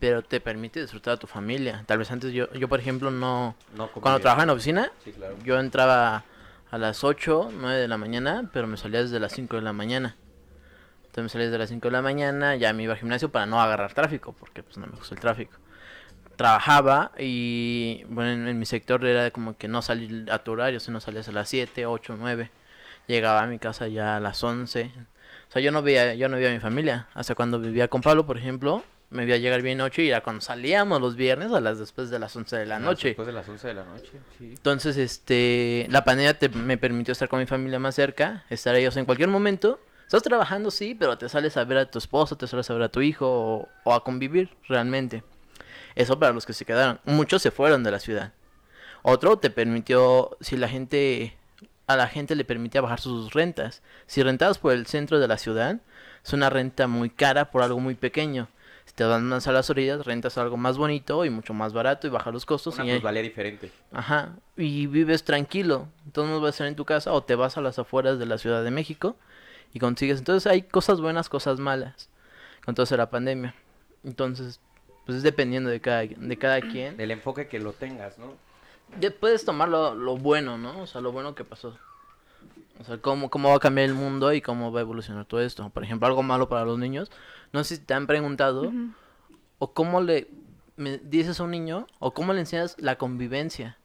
pero te permite disfrutar a tu familia. Tal vez antes yo, yo por ejemplo, no... no Cuando conviene". trabajaba en oficina, Sí, claro. yo entraba a las 8, 9 de la mañana, pero me salía desde las 5 de la mañana. Entonces me salía desde las 5 de la mañana, ya me iba al gimnasio para no agarrar tráfico, porque pues no me gusta el tráfico. Trabajaba y bueno, en, en mi sector era como que no salir a tu horario, si no salías a las 7, 8, 9. Llegaba a mi casa ya a las 11. O sea, yo no veía, yo no veía a mi familia. Hasta cuando vivía con Pablo, por ejemplo, me veía llegar bien noche y era cuando salíamos los viernes a las después de las 11 de la Ah, noche. Después de las 11 de la noche, sí. Entonces, este, la pandemia te- me permitió estar con mi familia más cerca, estar ellos en cualquier momento. Estás trabajando, sí, pero te sales a ver a tu esposo, te sales a ver a tu hijo o, o a convivir realmente. Eso para los que se quedaron. Muchos se fueron de la ciudad. Otro te permitió, si la gente a la gente le permitía bajar sus rentas. Si rentabas por el centro de la ciudad, es una renta muy cara por algo muy pequeño. Si te van más a las orillas, rentas algo más bonito y mucho más barato y baja los costos. Una y, plusvalía diferente. ajá, y vives tranquilo. Entonces no vas a estar en tu casa o te vas a las afueras de la Ciudad de México y consigues. Entonces hay cosas buenas, cosas malas con toda la pandemia. Entonces, pues es dependiendo de cada, de cada quien. Del enfoque que lo tengas, ¿no? Ya puedes tomar lo, lo bueno, ¿no? O sea, lo bueno que pasó. O sea, cómo, cómo va a cambiar el mundo y cómo va a evolucionar todo esto. Por ejemplo, algo malo para los niños. No sé si te han preguntado o cómo le me dices a un niño o cómo le enseñas la convivencia.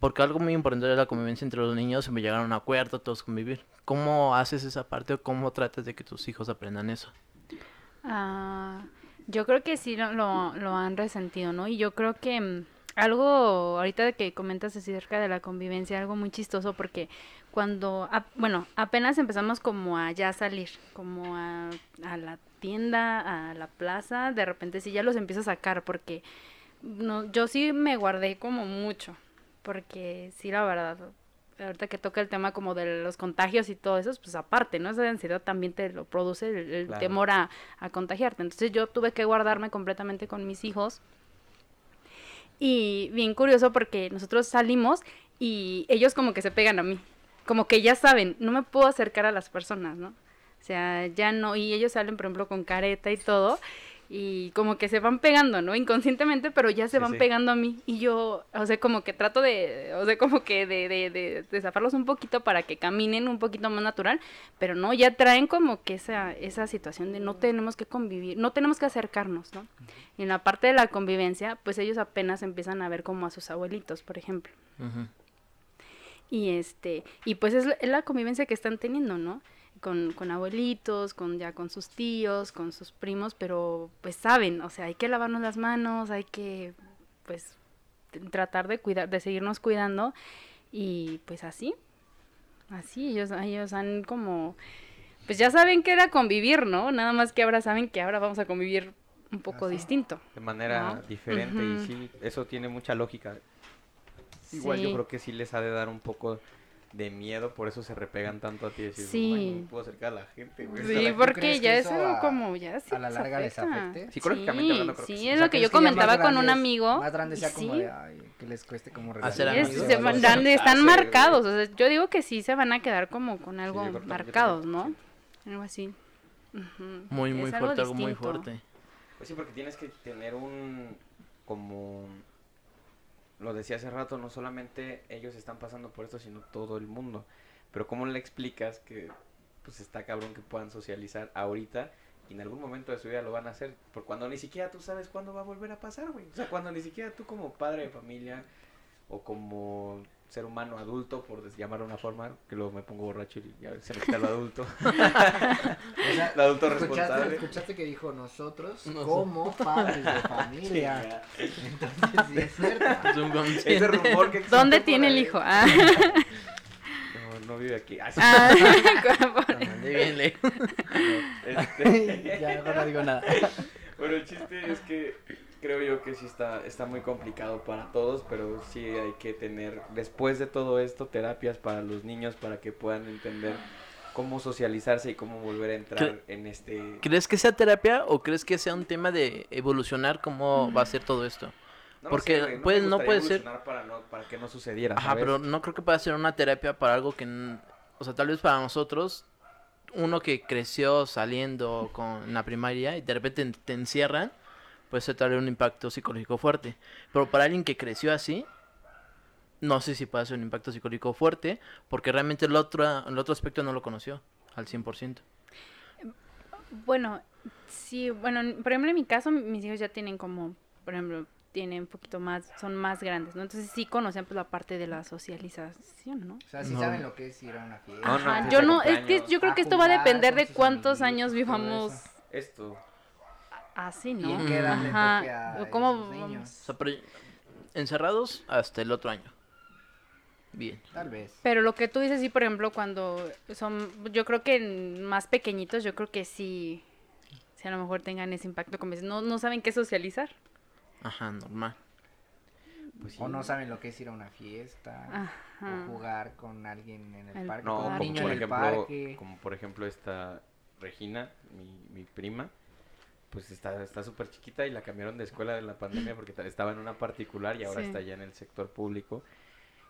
Porque algo muy importante es la convivencia entre los niños y me llegaron a un acuerdo, todos convivir. ¿Cómo haces esa parte o cómo tratas de que tus hijos aprendan eso? Ah, yo creo que sí lo, lo, han resentido, ¿no? Y yo creo que mm, algo, ahorita que comentas acerca de la convivencia, algo muy chistoso porque cuando, bueno, apenas empezamos como a ya salir, como a, a la tienda, a la plaza, de repente sí ya los empiezo a sacar porque no, yo sí me guardé como mucho, porque sí, la verdad, ahorita que toca el tema como de los contagios y todo eso, pues aparte, ¿no? Esa ansiedad también te lo produce el, el Claro. temor a, a contagiarte. Entonces yo tuve que guardarme completamente con mis hijos. Y bien curioso porque nosotros salimos y ellos como que se pegan a mí. Como que ya saben, no me puedo acercar a las personas, ¿no? O sea, ya no, y ellos salen, por ejemplo, con careta y todo, y como que se van pegando, ¿no? Inconscientemente, pero ya se van sí. pegando a mí. Y yo, o sea, como que trato de, o sea, como que de, de, de, de zafarlos un poquito para que caminen un poquito más natural, pero no, ya traen como que esa, esa situación de no tenemos que convivir, no tenemos que acercarnos, ¿no? Y en la parte de la convivencia, pues ellos apenas empiezan a ver como a sus abuelitos, por ejemplo. Y este, y pues es la, es la convivencia que están teniendo, ¿no? Con, con abuelitos, con ya con sus tíos, con sus primos, pero pues saben, o sea, hay que lavarnos las manos, hay que pues tratar de cuidar, de seguirnos cuidando y pues así, así ellos, ellos han como, pues ya saben que era convivir, ¿no? Nada más que ahora saben que ahora vamos a convivir un poco Así. distinto. De manera ¿no? diferente y sí, eso tiene mucha lógica. Igual Sí. yo creo que sí les ha de dar un poco de miedo, por eso se repegan tanto a ti decir, Sí. "Ay, no puedo acercar a la gente, güey". Sí, ¿tú porque ya que es eso algo a- como ya sí a la les larga les afecta. afecte? Psicológicamente hablando, creo que sí, sí. es O sea, lo que ¿crees yo comentaba con un grandes- amigo. Más grande sea como sí. de, ay, que les cueste como regalar Sí, es- se van- dan- están güey. marcados, o sea, yo digo que sí se van a quedar como con algo que marcados, ¿no? sí. Algo así. Muy, muy fuerte, algo muy fuerte. Pues sí, porque tienes que tener un, como, lo decía hace rato, no solamente ellos están pasando por esto, sino todo el mundo. Pero ¿cómo le explicas que, pues está cabrón que puedan socializar ahorita y en algún momento de su vida lo van a hacer? Por cuando ni siquiera tú sabes cuándo va a volver a pasar, güey. O sea, cuando ni siquiera tú como padre de familia o como ser humano adulto, por llamar de una forma, que luego me pongo borracho y ya se me quita lo adulto. O sea, El adulto ¿escuchaste, responsable. escuchaste que dijo nosotros Nosotros. como padres de familia. Entonces, sí es cierto. Es un. Ese rumor que existe ¿Dónde tiene el hijo? Ah, No, no vive aquí. Ah, sí. ah, bien lejos. Este, ya mejor no digo nada. Bueno, el chiste es que creo yo que sí está, está muy complicado para todos, pero sí hay que tener, después de todo esto, terapias para los niños para que puedan entender cómo socializarse y cómo volver a entrar en este... ¿Crees que sea terapia o crees que sea un tema de evolucionar cómo va a ser todo esto? No porque sé, puede- me no puede ser- Para, no, para que no sucediera, Ajá, ¿sabes? pero no creo que pueda ser una terapia para algo que, o sea, tal vez para nosotros, uno que creció saliendo con la primaria y de repente te encierran, puede ser tal vez un impacto psicológico fuerte. Pero para alguien que creció así, no sé si puede ser un impacto psicológico fuerte, porque realmente el otro, el otro aspecto no lo conoció al 100%. Bueno, sí, bueno, en- por ejemplo, en mi caso, mis hijos ya tienen como, por ejemplo, tienen un poquito más, son más grandes, ¿no? Entonces sí conocen pues la parte de la socialización, ¿no? O sea, sí No. saben lo que es ir a una fiesta. No, no, Ajá, pues, yo no, es que yo creo que esto va a depender de cuántos años vivamos. Esto... así, ¿Y ¿no? en qué edad le Ajá, toque a o cómo esos vamos- niños? O sea, pero encerrados hasta el otro año. Bien. Tal vez. Pero lo que tú dices, sí, por ejemplo, cuando son, yo creo que más pequeñitos, yo creo que sí, sí a lo mejor tengan ese impacto, como dices, no, no saben qué socializar. Ajá, normal. Pues sí. O no saben lo que es ir a una fiesta. Ajá. O jugar con alguien en el, El parque. No, como niño por en el ejemplo, parque. como por ejemplo esta Regina, mi, mi prima, pues está está súper chiquita y la cambiaron de escuela en la pandemia porque ta- estaba en una particular y ahora Sí. está ya en el sector público.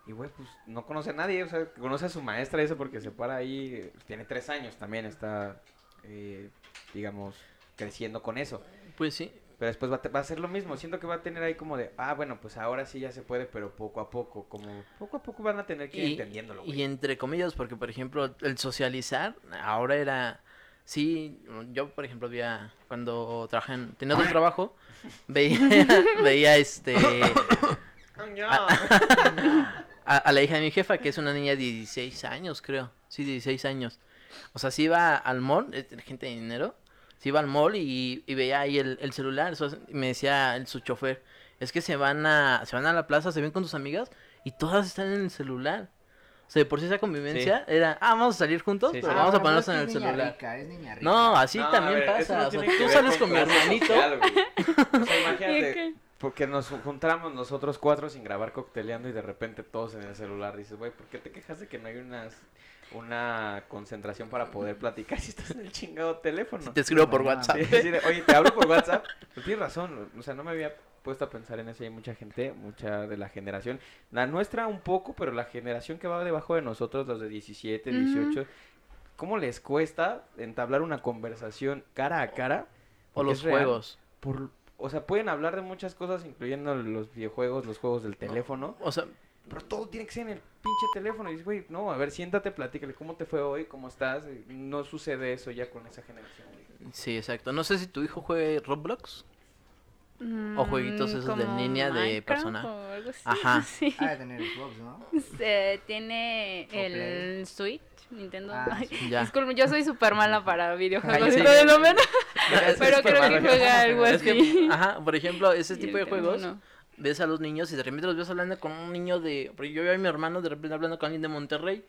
Y güey, pues no conoce a nadie, o sea, conoce a su maestra y eso porque se para ahí, eh, tiene tres años también, está, eh, digamos, creciendo con eso. Pues sí. Pero después va a, te- va a ser lo mismo. Siento que va a tener ahí como de, ah, bueno, pues ahora sí ya se puede, pero poco a poco. Como poco a poco van a tener que ir Y, entendiéndolo, y güey. entre comillas, porque por ejemplo, el socializar ahora era. Sí, yo por ejemplo veía cuando trabajé en. Tenía otro trabajo, veía, veía este. A, a la hija de mi jefa, que es una niña de 16 años, creo. Sí, 16 años. O sea, si iba al mall, es gente de dinero. Se iba al mall y, y veía ahí el, el celular. eso- y me decía el, su chofer, es que se van a se van a la plaza, se ven con tus amigas y todas están en el celular. O sea, de por sí esa convivencia era, ah, vamos a salir juntos, Sí, pero sí. vamos a Ah, ponernos pero en el celular. rica, es niña rica. No, así No, también ver, pasa. no o sea, tú sales con mi hermanito. O sea, ¿Y imagínate, porque nos juntamos nosotros cuatro sin grabar cocteleando y de repente todos en el celular. Dices, güey, ¿por qué te quejas de que no hay unas, una concentración para poder platicar si estás en el chingado teléfono? Te escribo por No, WhatsApp. Sí, Oye, te hablo por WhatsApp. Pues tienes razón, o sea, no me había puesto a pensar en eso. y Hay mucha gente, mucha de la generación, la nuestra un poco, pero la generación que va debajo de nosotros, los de 17, Ujú. 18, ¿cómo les cuesta entablar una conversación cara a cara? O los juegos. por, o sea, pueden hablar de muchas cosas, incluyendo los videojuegos, los juegos del teléfono, O sea, pero todo tiene que ser en el pinche teléfono. Y dices, güey, no, a ver, siéntate, platícale, ¿cómo te fue hoy? ¿Cómo estás? No sucede eso ya con esa generación. sí, exacto. No sé si tu hijo juegue Roblox. O jueguitos Mm, esos de línea de persona. o algo así. Ajá. Sí. De tener Xbox, ¿no? Eh, tiene O Play. el Switch, Nintendo. Ah, disculpe, yo soy súper mala para videojuegos sí. menos, pero creo que juega algo Es que, así. ajá, por ejemplo, ese tipo de juegos, ves a los niños y de repente los ves hablando con un niño de... Porque yo veo a mi hermano de repente hablando con alguien de Monterrey.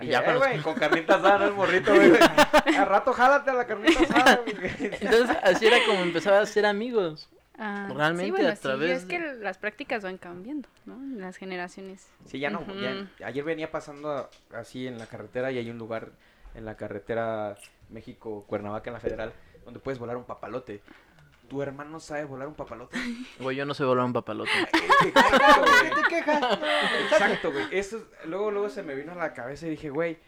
Y ya Eh, con los- güey, con carnita asada. El morrito, güey. A rato jálate a la carnita asada, güey. Entonces, así era como empezaba a ser amigos. Ah, Realmente sí, bueno, a sí, través es que de- las prácticas van cambiando, ¿no? En Las generaciones. Sí, ya no. Ya- ayer venía pasando así en la carretera y hay un lugar en la carretera México-Cuernavaca en la Federal donde puedes volar un papalote. ¿Tu hermano sabe volar un papalote? Güey, yo no sé volar un papalote. Exacto, güey. ¿Qué te quejas? Exacto, güey. Eso, es- luego, luego se me vino a la cabeza y dije, güey,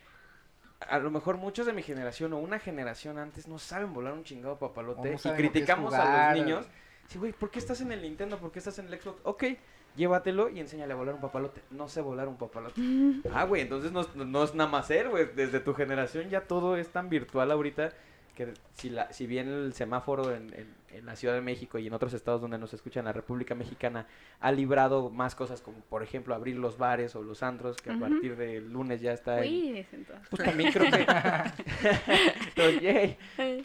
a lo mejor muchos de mi generación o una generación antes no saben volar un chingado papalote no y criticamos a los niños. Sí, güey, ¿por qué estás en el Nintendo? ¿Por qué estás en el Xbox? Ok, llévatelo y enséñale a volar un papalote. No sé volar un papalote. Ah, güey, entonces no, es nada más ser, güey. Desde tu generación ya todo es tan virtual ahorita que si, la, si bien el semáforo en, en- en la Ciudad de México y en otros estados donde nos escuchan, la República Mexicana ha librado más cosas como, por ejemplo, abrir los bares o los antros, que a partir del lunes ya está en- Uy, todas. Pues también creo que...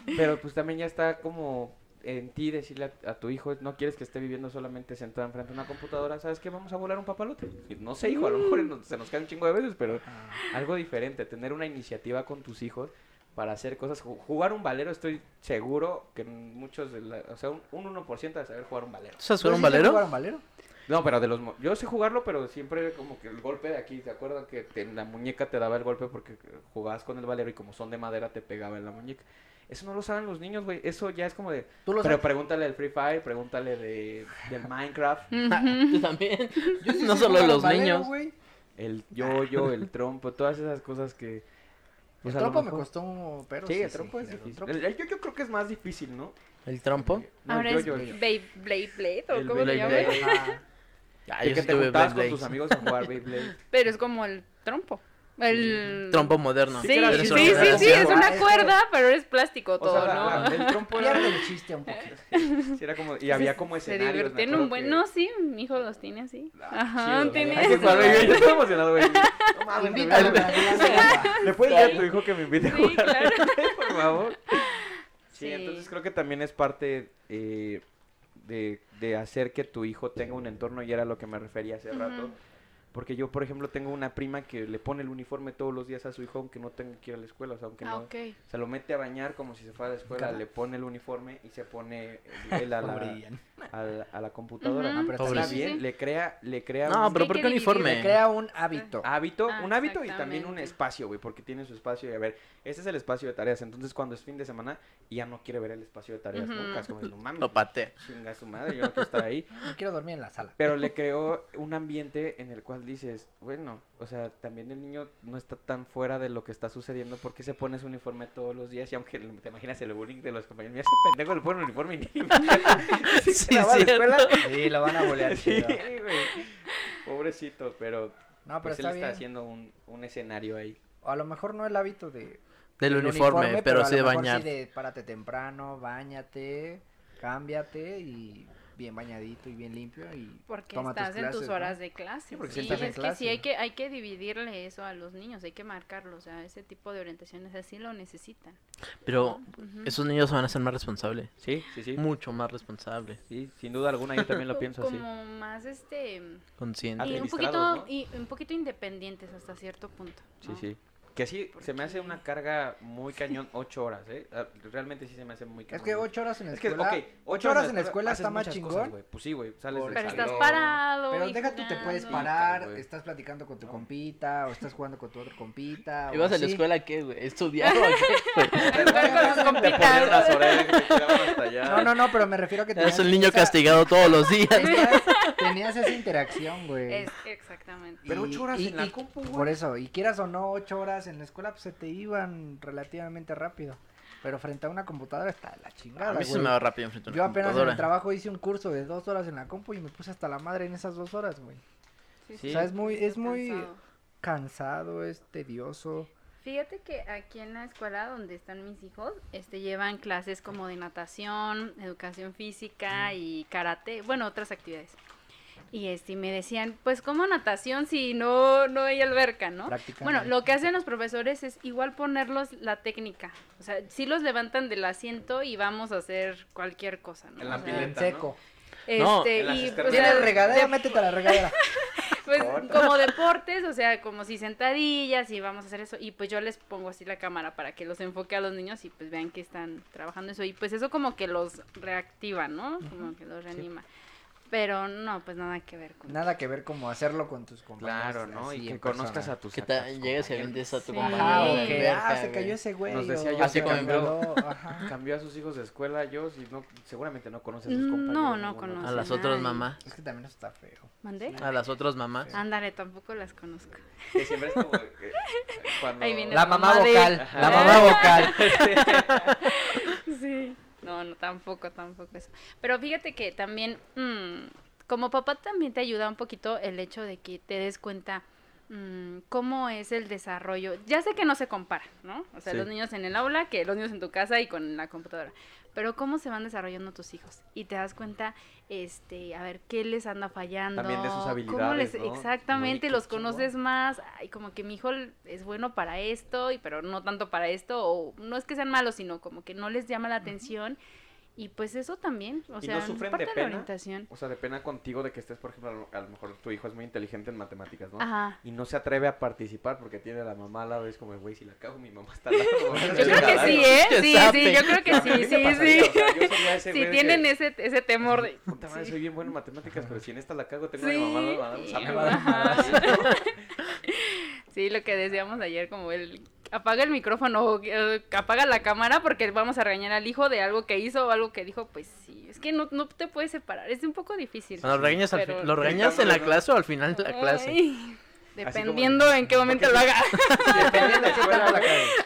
Pero pues también ya está como en ti decirle a, a tu hijo, no quieres que esté viviendo solamente sentado enfrente de una computadora, ¿sabes qué? Vamos a volar un papalote. No sé, hijo, a lo mejor nos- se nos cae un chingo de veces, pero Ah, algo diferente, tener una iniciativa con tus hijos para hacer cosas. Ju- Jugar un valero, estoy seguro que muchos, de la- o sea, un, un 1% de saber jugar un valero. ¿Tú sabes ¿Tú jugar un valero? jugar un valero? No, pero de los... mo- Yo sé jugarlo, pero siempre como que el golpe de aquí, ¿se acuerdan que te- la muñeca te daba el golpe porque jugabas con el valero y como son de madera te pegaba en la muñeca? Eso no lo saben los niños, güey. Eso ya es como de... ¿Tú lo Pero sabes? pregúntale del Free Fire, pregúntale de, del Minecraft, Tú también. Yo sí no solo los valero, niños. güey. el yo-yo, el trompo, todas esas cosas que... pues, el trompo me mejor- costó un pero Sí, el trompo es el difícil. trompo. El, el yo-yo creo que es más difícil, ¿no? ¿El trompo? No, Ahora el es. Beyblade, Blade, ¿o El cómo se llama? Beyblade. Ajá. Ah, El yo que sí te juntabas con tus amigos a jugar Beyblade. Pero es como el trompo. El... Trompo moderno. Sí, sí, sí, sí, sí, es una cuerda, pero es plástico O todo, sea, la- la- ¿no? el trompo era... El chiste un poquito. Sí, era como... Y había como Se escenarios. me divirtieron acuerdo un buen... que- No, sí, mi hijo los tiene así. Ah, Ajá, chido, tiene eso. Yo estoy emocionado, güey. No mames, me Invítalo, voy a- güey. ¿Le puedes decir a tu hijo que me invite a Sí, jugar claro. Beyblade, por favor? Sí, Sí. entonces creo que también es parte eh, de, de hacer que tu hijo tenga un entorno, y era lo que me refería hace rato. Porque yo, por ejemplo, tengo una prima que le pone el uniforme todos los días a su hijo aunque no tenga que ir a la escuela, o sea, aunque Ah, no... ok. Se lo mete a bañar como si se fuera a la escuela, le pone el uniforme y se pone él a la, a la, a la computadora. No, pero Está bien. le crea, le crea No, un pero ¿por qué uniforme? Le crea un hábito. hábito, Ah, un hábito y también un espacio, güey, porque tiene su espacio y a ver, este es el espacio de tareas, entonces cuando es fin de semana ya no quiere ver el espacio de tareas Ujú. nunca, es como, no mames, Lo patea. chinga su madre, yo no quiero estar ahí, No quiero dormir en la sala. pero le creó un ambiente en el cual dices, bueno, o sea, también el niño no está tan fuera de lo que está sucediendo porque se pone su uniforme todos los días y aunque te imaginas el bullying de los compañeros, mira ese pendejo le pone el uniforme y ni Sí, se va a la escuela. Sí, lo van a bolear. Sí. Pobrecito, pero No, pero pues él está bien. haciendo un, un escenario ahí. O a lo mejor no el hábito de... Del uniforme, pero a sí de bañar. Sí de párate temprano, bañate, cámbiate y bien bañadito y bien limpio y Porque toma tus estás en tus clases, ¿no? horas de clase. Sí, porque Sí, estás en es que clase. sí hay que hay que dividirle eso a los niños, hay que marcarlo, o sea, ese tipo de orientaciones así lo necesitan. Pero Ujú. esos niños van a ser más responsables. Sí, sí, sí. Mucho más responsables. Sí, sin duda alguna yo también lo pienso así. como más este Conscientes. y un poquito ¿no? y un poquito independientes hasta cierto punto. Sí, ¿no? sí. Que sí, se me hace una carga muy cañón, ocho horas, ¿eh? Ah, Realmente sí se me hace muy cañón. Es que ocho horas en la Es que, escuela... ok, ocho horas en la escuela está más cosas, chingón. güey. Pues sí, güey, sales Pero estás parado. Pero deja tú, te puedes parar, estás platicando con tu compita, o estás jugando con tu otro compita. ¿Ibas a la escuela qué, güey? ¿Estudiar o qué? güey? A jugar con los Te ponían compitas. las orejas, te tiraban hasta allá. No, no, no, pero me refiero a que Eres tenías un niño castigado todos los días. Tenías, esa interacción, güey. Es, exactamente. Pero ocho horas en la compu, güey. Por eso, y quieras o no, ocho horas en la escuela, pues se te iban relativamente rápido. Pero frente a una computadora está de la chingada, A mí sí güey. me va rápido enfrente a una Yo apenas en el trabajo hice un curso de dos horas en la compu y me puse hasta la madre en esas dos horas, güey. Sí. O sea, es muy, es muy cansado. cansado, es tedioso. Fíjate que aquí en la escuela donde están mis hijos, este llevan clases como de natación, educación física y karate, bueno, otras actividades. Y este me decían, pues como natación si no no hay alberca, ¿no? Bueno, lo que hacen los profesores es igual ponerlos la técnica. O sea, sí los levantan del asiento y vamos a hacer cualquier cosa, ¿no? En la O sea, pileta, seco. No, Este, las y pues, escaleras. ¿Tienes de- regadera? de- Métete a la regadera. pues Corta. como deportes, o sea, como si sentadillas y vamos a hacer eso. Y pues yo les pongo así la cámara para que los enfoque a los niños y pues vean que están trabajando eso. Y pues eso como que los reactiva, ¿no? Como que los reanima. Pero no, pues nada que ver con Nada que ver como hacerlo con tus compañeros. Claro, ¿no? Y que conozcas persona. a tus Que a te llegues y compañeros. avientes a tu Sí. compañero. Que, alberca, ah, se cayó ese güey. Nos decía yo que cambió- cambió, a sus hijos de escuela, yo, si no, seguramente no conoce a sus No, compañeros. no ninguno. conoce. A las otras mamás. Es que también eso está feo. ¿Mandé? A las otras mamás. Ándale, tampoco las conozco. Que siempre es como que, cuando... La mamá vocal, la mamá vocal. Sí. No, no, tampoco, tampoco eso. Pero fíjate que también, mm, como papá también te ayuda un poquito el hecho de que te des cuenta mm, cómo es el desarrollo. Ya sé que no se compara, ¿no? O sea, Sí. los niños en el aula, que los niños en tu casa y con la computadora. Pero cómo se van desarrollando tus hijos. Y te das cuenta, este, a ver, qué les anda fallando. También de sus cómo habilidades, les, ¿no? Exactamente, los conoces más. Ay, como que mi hijo es bueno para esto, y pero no tanto para esto. O no es que sean malos, sino como que no les llama la atención. Y pues eso también, o ¿Y sea, no sufren parte de de, la orientación. O sea, de pena contigo de que estés, por ejemplo, a lo- mejor tu hijo es muy inteligente en matemáticas, ¿no? Ajá. Y no se atreve a participar porque tiene a la mamá al lado. Es como, güey, si la cago, mi mamá está al lado. Yo creo que sí, ¿eh? Sí, sí, yo creo que sí, sí, pasaría, sí. o sea, yo ese de tienen que, ese, ese temor de... Puta madre, sí. soy bien bueno en matemáticas, pero si en esta la cago, tengo Sí, a mi mamá al lado, va a dar un y- zape. ajá. Sí, lo que decíamos ayer, como el apaga el micrófono o eh, apaga la cámara porque vamos a regañar al hijo de algo que hizo o algo que dijo, pues sí, es que no, no te puedes separar, es un poco difícil. ¿Lo regañas, al Pero- ¿Lo regañas en la clase o al final de la clase? Ay, como- dependiendo en qué momento lo haga. Si estuviera en la escuela, la.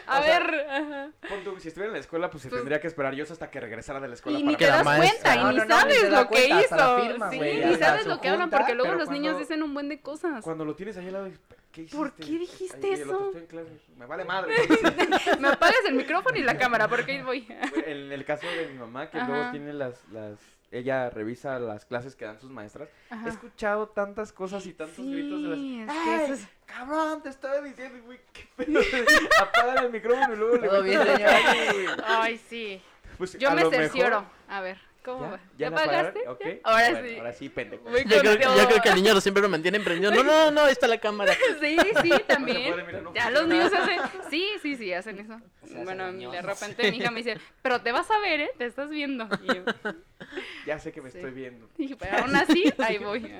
A o sea, ver, tú, si estuviera en la escuela, pues se Pues- tendría que esperar yo hasta que regresara de la escuela Y para ni que te das cuenta, y ni sabes lo que hizo. ni sabes lo que hablan porque luego los niños dicen un buen de cosas. Cuando lo tienes ahí al lado, ¿qué hiciste? ¿Por qué dijiste Ay, el otro, eso? "Estoy en clase". Me vale madre. Me apagas el micrófono y la cámara porque ahí voy. en el caso de mi mamá, que Ajá. luego tiene las, las... Ella revisa las clases que dan sus maestras. Ajá. He escuchado tantas cosas y tantos gritos de las... Sí, es que ¡Ay, eso es- cabrón! Te estaba diciendo, güey, qué pedo. Apagan el micrófono y luego le Todo bien, güey. Ay, sí. Pues, Yo me mejor- cercioro. A ver, ¿Cómo ¿Ya? va? ¿Ya, la pagaste? Ahora Bueno, sí. Ahora sí, pendejo. Yo creo, contento. yo creo que el niño siempre lo mantiene prendido. No, no, no, ahí está la cámara. Sí, sí, también. no ya los niños hacen. Sí, sí, sí, hacen eso. Se Bueno, de repente mi hija me dice, pero te vas a ver, ¿eh? Te estás viendo. Y yo Ya sé que me Sí. estoy viendo. dije, pero aún así, ahí voy.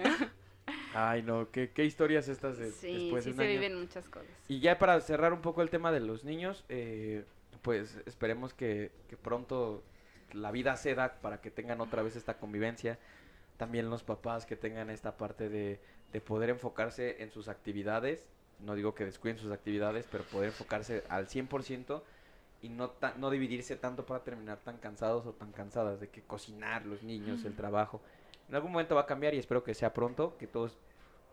Ay, no, qué, qué historias estas de, Sí, después sí de un se año. viven muchas cosas. Y ya para cerrar un poco el tema de los niños, eh, pues esperemos que, que pronto la vida ceda para que tengan otra vez esta convivencia. También los papás que tengan esta parte de, de poder enfocarse en sus actividades. No digo que descuiden sus actividades, pero poder enfocarse al 100% y no, ta- no dividirse tanto para terminar tan cansados o tan cansadas de que cocinar, los niños, el trabajo. En algún momento va a cambiar y espero que sea pronto, que todos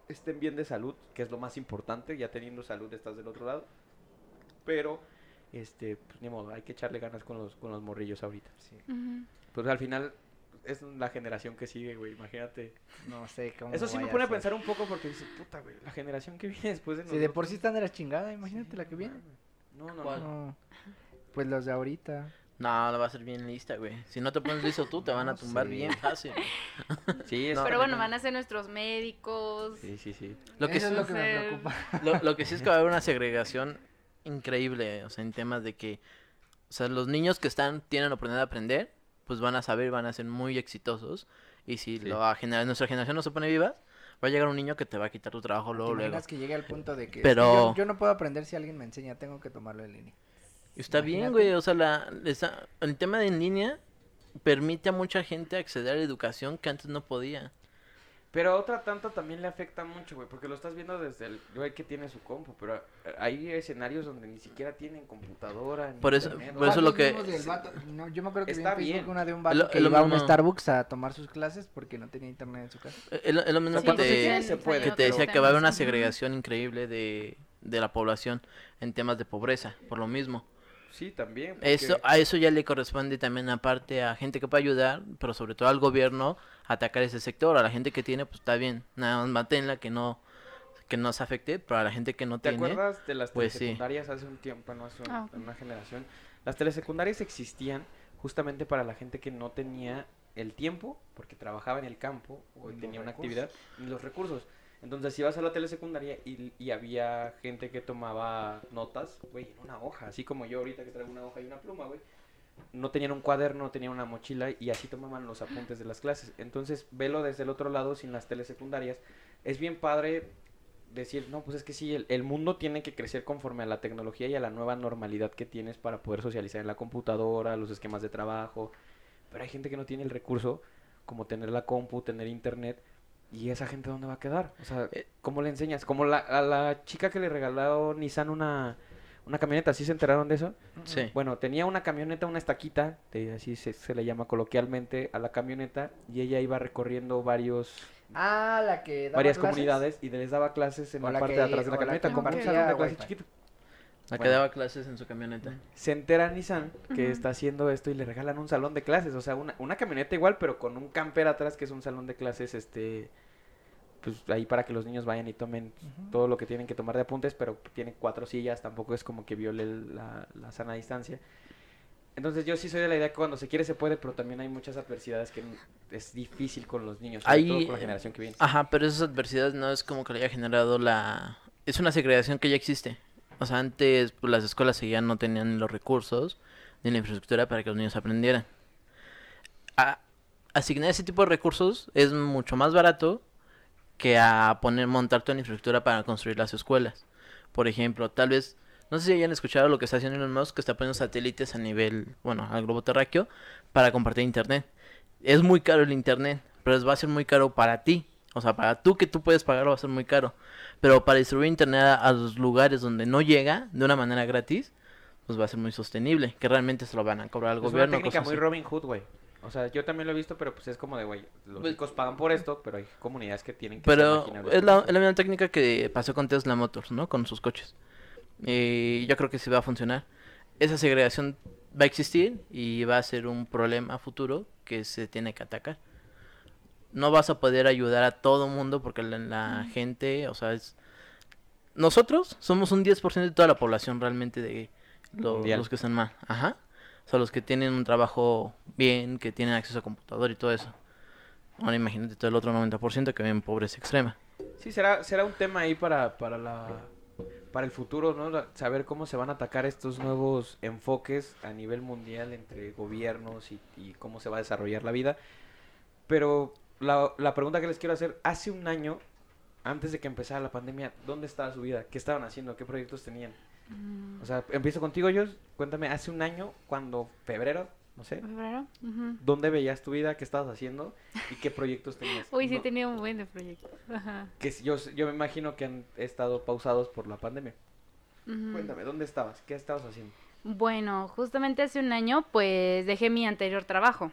estén bien de salud, que es lo más importante, ya teniendo salud estás del otro lado. Pero, este, pues ni modo, hay que echarle ganas con los, con los morrillos ahorita. Sí. Pues al final es la generación que sigue, güey, imagínate. No sé cómo. Eso sí me pone a pensar un poco porque dices, puta, güey, la generación que viene después de Si de nosotros. por sí están de la chingada, imagínate la que viene. No, no, ¿Cuál? no. No. Pues los de ahorita. No, la va a ser bien lista, güey. Si no te pones listo tú, te van a No tumbar bien fácil. Sí, No. Pero bueno, van a ser nuestros médicos. Sí, sí, sí. Lo que, Eso sí, es lo que me preocupa. lo, lo que sí es que va a haber una segregación increíble, o sea, en temas de que, o sea, los niños que están, tienen la oportunidad de aprender, pues van a saber, van a ser muy exitosos. Y si Sí. la genera- nuestra generación no se pone viva, va a llegar un niño que te va a quitar tu trabajo ¿Te luego, luego. imaginas que llegue al punto de que, es que Pero- yo, yo no puedo aprender si alguien me enseña, tengo que tomarlo en línea? Y Está bien, güey, o sea, la, esa- el tema de en línea permite a mucha gente acceder a la educación que antes no podía. Pero a otra tanto también le afecta mucho, güey, porque lo estás viendo desde el güey que tiene su compu, pero eh, hay escenarios donde ni siquiera tienen computadora. ni Por eso- internet, por eso lo ¿Cuántos que- vato? No, yo me acuerdo que vi Está en Facebook bien. una de un vato lo- que lo iba a un. Starbucks a tomar sus clases porque no tenía internet en su casa. Eh, Es lo, mismo Sí, que te, quiere, se puede, que te pero- decía que va a haber una segregación increíble de, de la población en temas de pobreza, por lo mismo. Sí, también. porque- Eso, a eso ya le corresponde también aparte a gente que puede ayudar, pero sobre todo al gobierno atacar ese sector. A la gente que tiene, pues está bien, nada más manténla que no que no se afecte, pero a la gente que no ¿Te tiene, acuerdas de las Pues sí. telesecundarias hace un tiempo, no hace un- Ah, una generación? Las telesecundarias existían justamente para la gente que no tenía el tiempo, porque trabajaba en el campo o los tenía una recursos. actividad, ni los recursos. Entonces ibas a la telesecundaria y, y había gente que tomaba notas, güey, en una hoja, así como yo ahorita que traigo una hoja y una pluma, güey. No tenían un cuaderno, no tenían una mochila y así tomaban los apuntes de las clases. Entonces, velo desde el otro lado sin las telesecundarias. Es bien padre decir, no, pues es que sí, el, el mundo tiene que crecer conforme a la tecnología y a la nueva normalidad que tienes para poder socializar en la computadora, los esquemas de trabajo. Pero hay gente que no tiene el recurso, como tener la compu, tener internet. ¿Y esa gente dónde va a quedar? O sea, Eh. ¿cómo le enseñas? Como la, a la chica que le regaló Nissan una, una camioneta, ¿sí se enteraron de eso? sí. Bueno, tenía una camioneta, una estaquita, de- así se, se le llama coloquialmente a la camioneta, y ella iba recorriendo varios Ah, la que daba varias clases. comunidades y les daba clases en O la, la parte que- de atrás de la camioneta, como un salón de clase chiquito. La que Bueno. daba clases en su camioneta. Se entera Nissan que Ujú. está haciendo esto y le regalan un salón de clases, o sea, una, una camioneta igual, pero con un camper atrás que es un salón de clases, este, pues ahí para que los niños vayan y tomen todo lo que tienen que tomar de apuntes, pero tiene cuatro sillas, tampoco es como que viole la, la sana distancia. Entonces yo sí soy de la idea que cuando se quiere se puede, pero también hay muchas adversidades que es difícil con los niños, sobre Ahí, todo con la generación que viene. Ajá, pero esas adversidades no es como que le haya generado la... Es una segregación que ya existe. O sea, antes pues, las escuelas seguían no tenían los recursos ni la infraestructura para que los niños aprendieran. A- asignar ese tipo de recursos es mucho más barato que a poner montar toda la infraestructura para construir las escuelas. Por ejemplo, tal vez, no sé si hayan escuchado lo que está haciendo Elon Musk, que está poniendo satélites a nivel, bueno, al globo terráqueo para compartir internet. Es muy caro el internet, pero va a ser muy caro para ti. O sea, para tú que tú puedes pagarlo va a ser muy caro. Pero para distribuir internet a, a los lugares donde no llega de una manera gratis, pues va a ser muy sostenible. Que realmente se lo van a cobrar al Es una gobierno. técnica muy así. Robin Hood, güey. O sea, yo también lo he visto, pero pues es como de, güey, los Pues- ricos pagan por esto, pero hay comunidades que tienen que Pero es por la, es la misma técnica que pasó con Tesla Motors, ¿no? Con sus coches. Y yo creo que sí va a funcionar. Esa segregación va a existir y va a ser un problema futuro que se tiene que atacar. No vas a poder ayudar a todo mundo porque la, la gente, o sea, es... Nosotros somos un 10% de toda la población realmente de lo- los que están mal. Ajá. Sea, los que tienen un trabajo bien, que tienen acceso a computador y todo eso. Ahora imagínate todo el otro 90% que vive en pobreza extrema. Sí, será, será un tema ahí para, para la para el futuro, ¿no? Saber cómo se van a atacar estos nuevos enfoques a nivel mundial entre gobiernos y, y cómo se va a desarrollar la vida. Pero la, la pregunta que les quiero hacer, hace un año, antes de que empezara la pandemia, ¿dónde estaba su vida? ¿Qué estaban haciendo? ¿Qué proyectos tenían? O sea, empiezo contigo, yo. Cuéntame, hace un año, cuando febrero, no sé, ¿Febrero? ¿dónde veías tu vida? ¿Qué estabas haciendo? ¿Y qué proyectos tenías? Uy, sí No- tenía un buen de proyectos. Ajá. que yo, yo me imagino que han estado pausados por la pandemia. Cuéntame, ¿dónde estabas? ¿Qué estabas haciendo? Bueno, justamente hace un año pues dejé mi anterior trabajo.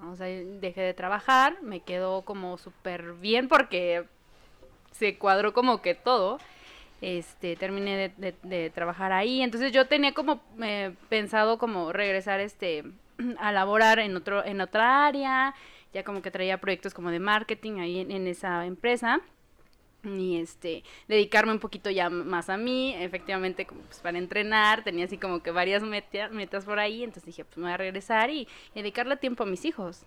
O sea, dejé de trabajar, me quedó como súper bien porque se cuadró como que todo. Este, terminé de, trabajar ahí. Entonces yo tenía como eh, pensado como regresar este a laborar en otro, en otra área. Ya como que traía proyectos como de marketing ahí en, esa empresa y este dedicarme un poquito ya más a mí, efectivamente como pues para entrenar, tenía así como que varias meta- metas por ahí, entonces dije, pues me voy a regresar y, y dedicarle tiempo a mis hijos.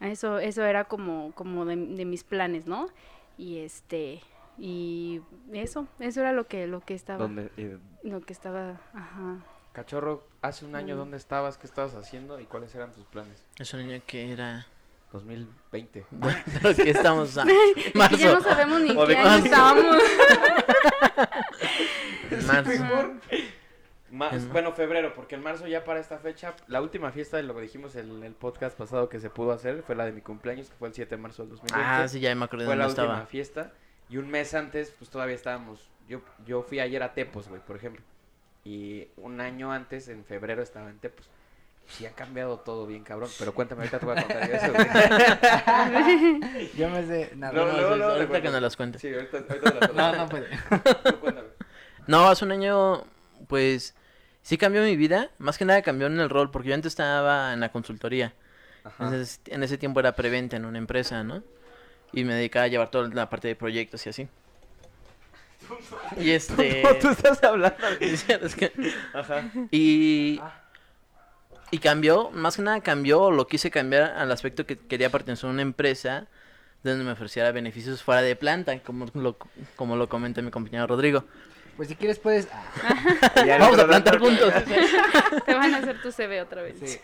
Eso eso era como como de, de mis planes, ¿no? Y este y eso, eso era lo que lo que estaba ¿Dónde? eh, lo que estaba, ajá. Cachorro, hace un año, Mm. ¿dónde estabas? ¿Qué estabas haciendo? ¿Y cuáles eran tus planes? Es un niño que era... 2020. Pero que estamos a marzo. ya no sabemos ni O qué año marzo. estábamos. marzo. Ma- En- bueno, febrero, porque en marzo ya para esta fecha, la última fiesta de lo que dijimos en el podcast pasado que se pudo hacer fue la de mi cumpleaños, que fue el 7 de marzo del 2020. Ah, sí, ya me acordé de fue la dónde última estaba. fiesta. Y un mes antes, pues todavía estábamos. Yo, yo fui ayer a Tepos, güey, por ejemplo. Y un año antes, en febrero, estaba en Tepos. Sí ha cambiado todo bien, cabrón. Pero cuéntame, ahorita te voy a contar yo eso, güey. Yo me sé. nada. No, No, sí, luego te ahorita cuento. que nos las cuente. Sí, ahorita, ahorita te las No, no puede. Tú cuéntame. No, hace un año, pues, sí cambió mi vida. Más que nada cambió en el rol, porque yo antes estaba en la consultoría. Ajá. Entonces, en ese tiempo era preventa en una empresa, ¿no? Y me dedicaba a llevar toda la parte de proyectos y así. Y este... No, tú estás hablando. es que- Ajá. Y... Y cambió, más que nada cambió, lo quise cambiar al aspecto que quería pertenecer a una empresa donde me ofreciera beneficios fuera de planta, como lo, como lo comenta mi compañero Rodrigo. Pues si quieres puedes. ah, Vamos a plantar juntos. Te van a hacer tu CV otra vez. sí.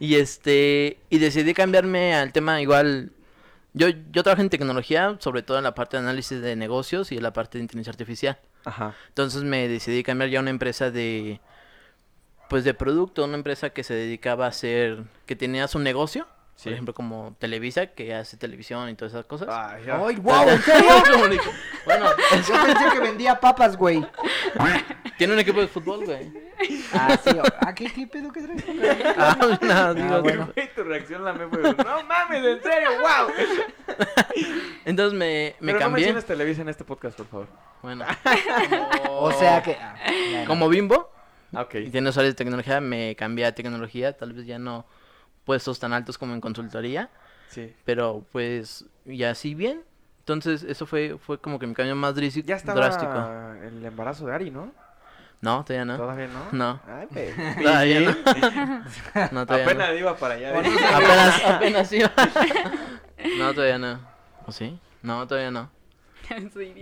Y este, y decidí cambiarme al tema igual. Yo, yo trabajo en tecnología, sobre todo en la parte de análisis de negocios y en la parte de inteligencia artificial. Ajá. Entonces me decidí cambiar ya a una empresa de, pues de producto, una empresa que se dedicaba a hacer, que tenía su negocio, Sí. por ejemplo como Televisa, que hace televisión y todas esas cosas. Ay, ya. ¡Ay, wow! ¿En serio? bueno, Yo pensé que vendía papas, güey. tiene un equipo de fútbol, güey. Ah, sí. Ah, ¿qué, qué pedo que traes? Ah, no, digo, bueno. Güey, tu reacción la me fue. No mames, en serio, wow. Entonces me, me Pero no cambié. menciones Televisa en este podcast, por favor. bueno, O sea que. ah, ya no. como bimbo, Ah, ok. y tiene usuarios de tecnología, me cambié a tecnología, tal vez ya no puestos tan altos como en consultoría, Sí. pero pues ya sí bien. Entonces eso fue fue como que mi cambio más drástico. Ya estaba drástico. el embarazo de Ari, ¿no? No, todavía no. Todavía no. No. Ay, pe- Todavía no. No, todavía no. Apenas iba para allá. De- Apenas, apenas iba. No, todavía no. ¿O sí? No, todavía no.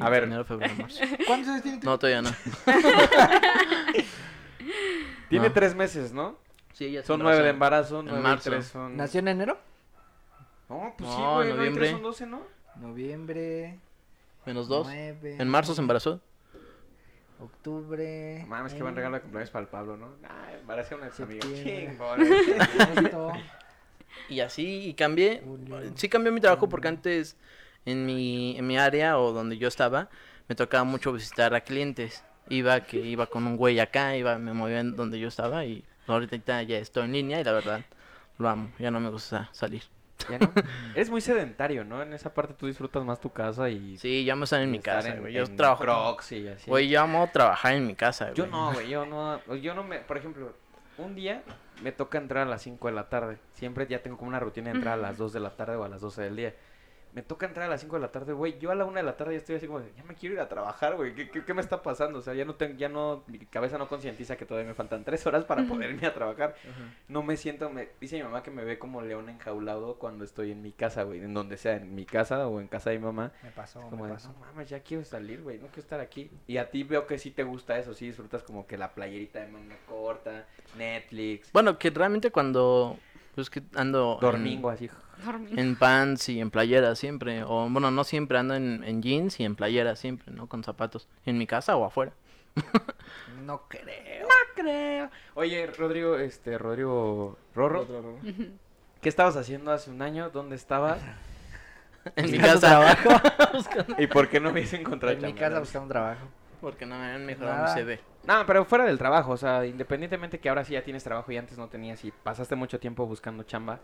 A ver, Enero, febrero, marzo. ¿Cuántos años tiene No, todavía no. tiene No. tres meses, ¿no? Sí, Son nueve de embarazo, En nueve y marzo. tres son... ¿Nació en enero? No, pues sí, No, güey, no y noviembre. tres son doce, ¿no? Noviembre. Menos dos. nueve, En marzo se embarazó. Octubre. Mames, buen eh, regalo de cumpleaños para el Pablo, ¿no? Ah, embaracé a un ex. Septiembre. Chingón. agosto, Y así, y cambié. Julio, Sí cambió mi trabajo porque antes en mi, en mi área o donde yo estaba, me tocaba mucho visitar a clientes. Iba que iba con un güey acá, iba, me movía en donde yo estaba y ahorita ya estoy en línea y la verdad lo amo. Ya no me gusta salir. ¿Ya no? Eres muy sedentario, ¿no? En esa parte tú disfrutas más tu casa y... Sí, yo amo estar en mi estar casa, en- güey. Yo en trabajo. Crocs y así. Güey, yo amo trabajar en mi casa, güey. Yo no, güey, yo no, yo no me, por ejemplo, un día me toca entrar a las 5 de la tarde. Siempre ya tengo como una rutina de entrar a las 2 de la tarde o a las 12 del día. Me toca entrar a las 5 de la tarde, güey. Yo a la 1 de la tarde ya estoy así como, de, ya me quiero ir a trabajar, güey. ¿Qué, qué, qué me está pasando? O sea, ya no tengo, ya no, mi cabeza no concientiza que todavía me faltan 3 horas para poder irme a trabajar. No me siento, me, dice mi mamá que me ve como león enjaulado cuando estoy en mi casa, güey. En donde sea, en mi casa o en casa de mi mamá. Me pasó, Como me de, pasó. no mames, ya quiero salir, güey, no quiero estar aquí. Y a ti veo que sí te gusta eso, sí disfrutas como que la playerita de manga corta, Netflix, Bueno, que realmente cuando pues que ando en- domingo así. En pants y en playeras siempre, o bueno, no siempre ando en, en jeans y en playeras siempre, ¿no? Con zapatos, en mi casa o afuera. No creo. creo. Oye, Rodrigo, este, Rodrigo Rorro, ¿qué estabas haciendo hace un año? ¿Dónde estabas? En mi Buscando casa, trabajo. ¿Y por qué no hubiese encontrado en mi casa buscando trabajo. Porque no me habían mejorado mi CV. No, pero fuera del trabajo, o sea, independientemente que ahora sí ya tienes trabajo y antes no tenías y pasaste mucho tiempo buscando chamba,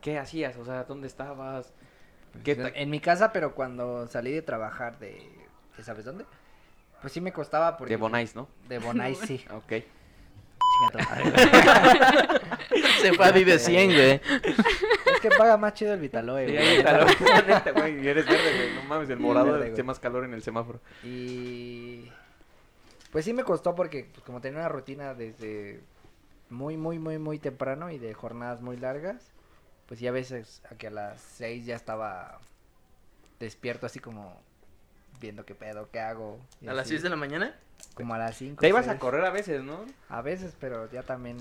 ¿qué hacías? O sea, ¿dónde estabas? ¿Qué Pues, ta- En mi casa, pero cuando salí de trabajar de... ¿de ¿Sabes dónde? Pues sí me costaba porque... De Bonais, ¿no? De Bonais, sí. Ok. Se fue a Vive 100, güey. es que paga más chido el Vitaloe, Sí, güey. güey, y eres verde, güey, no mames, el morado hace más calor en el semáforo. Y pues sí me costó porque pues, como tenía una rutina desde muy, muy, muy, muy temprano y de jornadas muy largas, pues ya a veces a que a las 6 ya estaba despierto así como viendo qué pedo, qué hago. y A las así, 6 de la mañana. Como a las 5. Te ibas a correr a veces, ¿no? A veces, pero ya también...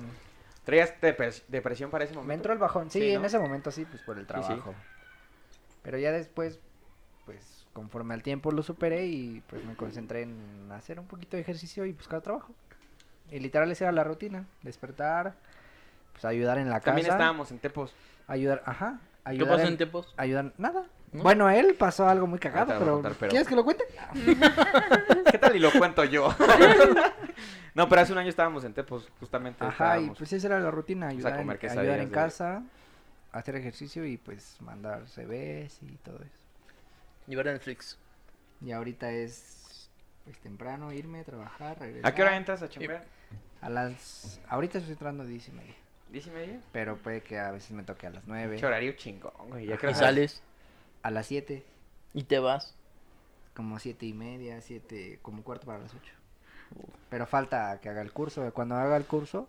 ¿Traías depres- depresión para ese momento? Me entró el bajón. Sí, Sí, en ese momento sí, pues por el sí. trabajo. Pero ya después, pues conforme al tiempo lo superé y pues me concentré en hacer un poquito de ejercicio y buscar trabajo. Y literal esa era la rutina, despertar, pues ayudar en la También casa, estábamos en Tepos. ayudar, ajá, ¿Qué ayudar pasó en, en Tepos? ayudar, nada. ¿No? Bueno, a él pasó algo muy cagado, pero, contar, pero- ¿quieres que lo cuente? ¿Qué tal y lo cuento yo? no, pero hace un año estábamos en Tepos, justamente. Ajá, y pues esa era la rutina, ayudar, en, comer ayudar en de- casa, hacer ejercicio y pues mandar CVs y todo eso. Llevar a Netflix. Y ahorita es pues temprano irme a trabajar, regresar. ¿A qué hora entras a chambear? A las ahorita estoy entrando a 10 y media, ¿Diez y media? pero puede que a veces me toque a las 9, Qué horario chingón, güey. Ya Y que sales a las 7, y te vas. como 7 y media, 7, como cuarto para las 8. Pero falta que haga el curso, cuando haga el curso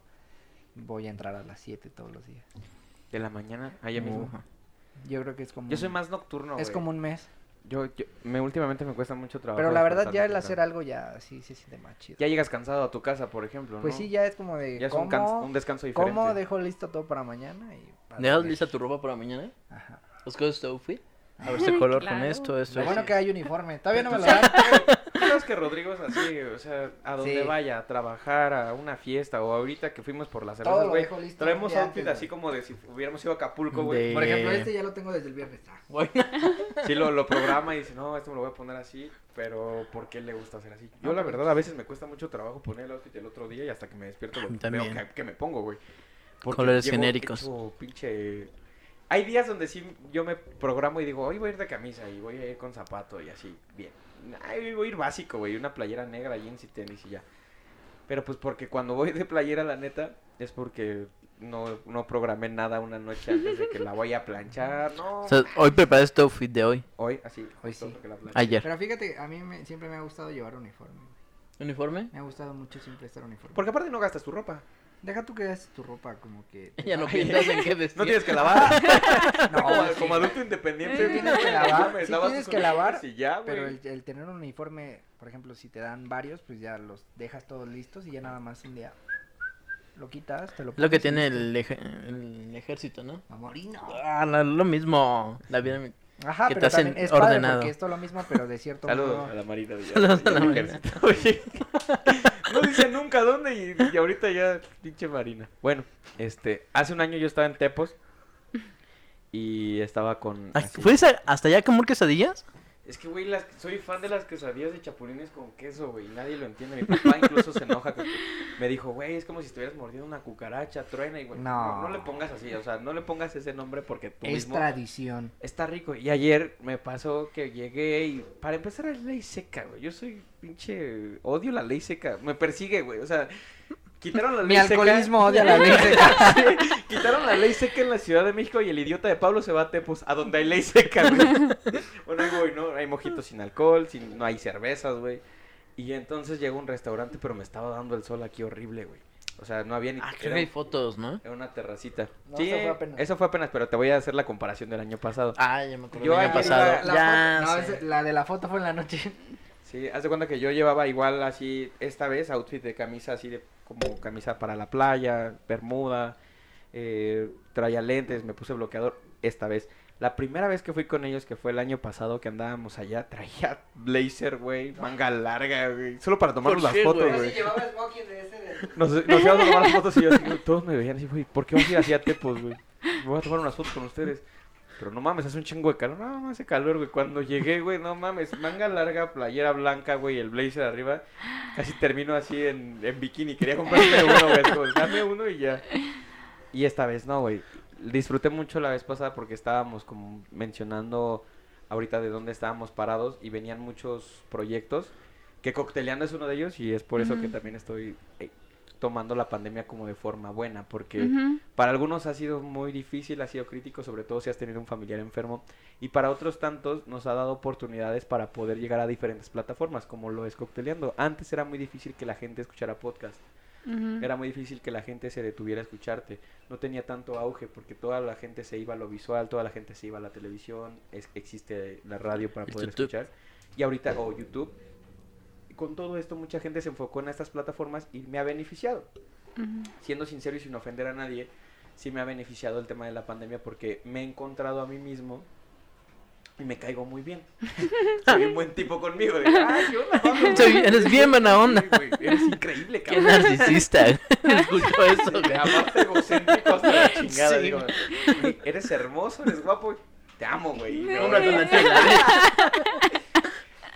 voy a entrar a las 7 todos los días. De la mañana, allá mismo. Ujú. Yo creo que es como Yo soy más nocturno, es güey. como un mes, Yo, yo, me, últimamente me cuesta mucho trabajo. pero la verdad ya el hacer algo ya sí se siente más chido. Ya llegas cansado a tu casa, por ejemplo, Pues sí, ya es como de Ya es un, cans- un descanso diferente. cómo dejo listo todo para mañana y a ¿Dejas lista tu ropa para mañana? Ajá. ¿Buscas tu outfit? A ver este color con esto, esto. Lo bueno que hay uniforme. Todavía no me lo dan. ¿Tú sabes que Rodrigo es así? O sea, a donde Sí. vaya, a trabajar, a una fiesta, o ahorita que fuimos por las cervezas, güey. Traemos outfit antes, así como de si hubiéramos ido a Acapulco, güey. De- Por ejemplo, este ya lo tengo desde el viernes. Ah, Bueno, Sí, lo, lo programa y dice, no, esto me lo voy a poner así, pero ¿por qué le gusta hacer así? Yo, No, la verdad, a veces me cuesta mucho trabajo poner el outfit el otro día y hasta que me despierto lo veo que, que me pongo, güey. Colores genéricos. hecho pinche... Hay días donde sí yo me programo y digo, hoy voy a ir de camisa y voy a ir con zapato y así, bien. Ay, voy a ir básico, güey, una playera negra, jeans y tenis y ya. Pero pues porque cuando voy de playera, la neta, es porque no, no programé nada una noche antes de que la vaya a planchar, no. o sea, hoy preparas tu outfit de hoy. Hoy, así, Hoy sí. la. Ayer. Pero fíjate, a mí me- siempre me ha gustado llevar uniforme. ¿Uniforme? Me ha gustado mucho siempre estar uniforme. Porque aparte no gastas tu ropa. Deja tú que hagas tu ropa como que... Ya no piensas en qué vestir. No tienes que lavar. No, como, sí. como adulto independiente. Sí tienes que lavar, sí tienes que lavar, uniformes Y ya, Pero el, el tener un uniforme, por ejemplo, si te dan varios, pues ya los dejas todos listos y ya nada más un día lo quitas, te lo Es lo que pones tiene el, eje- el ejército, ¿no? Mamorino. Ah, no, lo mismo. La vida Ajá, que te pero hacen también es padre ordenado. porque esto es lo mismo, pero de cierto Saludos modo... a la Marina. de- Saludos a la Marina. Oye, no dice nunca dónde y, y ahorita ya pinche Marina. Bueno, este, hace un año yo estaba en Tepos y estaba con... Ay, así- ¿Fuiste a- hasta allá a comer quesadillas? Es que, güey, las- soy fan de las quesadillas de chapulines con queso, güey. Nadie lo entiende. Mi papá incluso se enoja. con- Me dijo, güey, es como si estuvieras mordiendo una cucaracha, truena y, güey. No. No. no. le pongas así, o sea, no le pongas ese nombre porque tú Es mismo... tradición. Está rico. Y ayer me pasó que llegué y para empezar es ley seca, güey. Yo soy pinche... Odio la ley seca. Me persigue, güey. O sea, Quitaron la Mi ley seca. alcoholismo odia la ley seca. Quitaron la ley seca en la Ciudad de México y el idiota de Pablo se va a Tepos, a donde hay ley seca, güey. bueno, ahí voy, ¿no? Hay mojitos sin alcohol, sin, no hay cervezas, güey. Y entonces llegó a un restaurante, pero me estaba dando el sol aquí horrible, güey. O sea, no había ni... Ah, creo que hay fotos, ¿no? Era una terracita. No, sí, eso fue apenas. eso fue apenas, pero te voy a hacer la comparación del año pasado. Ah, ya me acuerdo. Yo el año pasado. La, la ya foto- no, la de la foto fue en la noche. Sí, haz de cuenta que yo llevaba igual así, esta vez, outfit de camisa así de como camisa para la playa, bermuda, eh, traía lentes, me puse bloqueador esta vez. La primera vez que fui con ellos, que fue el año pasado que andábamos allá, traía blazer, güey, manga larga, güey, solo para tomarnos ¿Por las qué, fotos, güey? güey. llevaba smoking de ese de... Nos, nos íbamos a tomar las fotos y yo así, todos me veían así, güey, ¿por qué vas a ir así a Tepos, güey? Me voy a tomar unas fotos con ustedes. Pero no mames, hace un chingo de calor. No, no hace calor, güey. Cuando llegué, güey, no mames. Manga larga, playera blanca, güey, el blazer arriba. Casi termino así en, en bikini. Quería comprarme uno, güey. como, Dame uno y ya. Y esta vez no, güey. Disfruté mucho la vez pasada porque estábamos como mencionando ahorita de dónde estábamos parados y venían muchos proyectos. Que Cocteleando es uno de ellos y es por eso que también estoy eh, tomando la pandemia como de forma buena. Porque para algunos ha sido muy difícil, ha sido crítico, sobre todo si has tenido un familiar enfermo. Y para otros tantos nos ha dado oportunidades para poder llegar a diferentes plataformas, como lo es Cocteleando. Antes era muy difícil que la gente escuchara podcast. Era muy difícil que la gente se detuviera a escucharte. No tenía tanto auge porque toda la gente se iba a lo visual, toda la gente se iba a la televisión, es- existe la radio para poder YouTube. escuchar. Y ahorita, o YouTube. Con todo esto, mucha gente se enfocó en estas plataformas y me ha beneficiado siendo sincero y sin ofender a nadie, sí me ha beneficiado el tema de la pandemia porque me he encontrado a mí mismo y me caigo muy bien. Soy un buen tipo conmigo. De, "Ah, ¿qué onda, Pablo?" Soy- eres bien buena onda. Güey, eres increíble, Qué cabrón. narcisista. Escucho eso, Sí, egocéntrico hasta la chingada. Sí. digo, "Güey, eres hermoso, eres guapo. Te amo, güey. Y me Cómprate voy. una chela.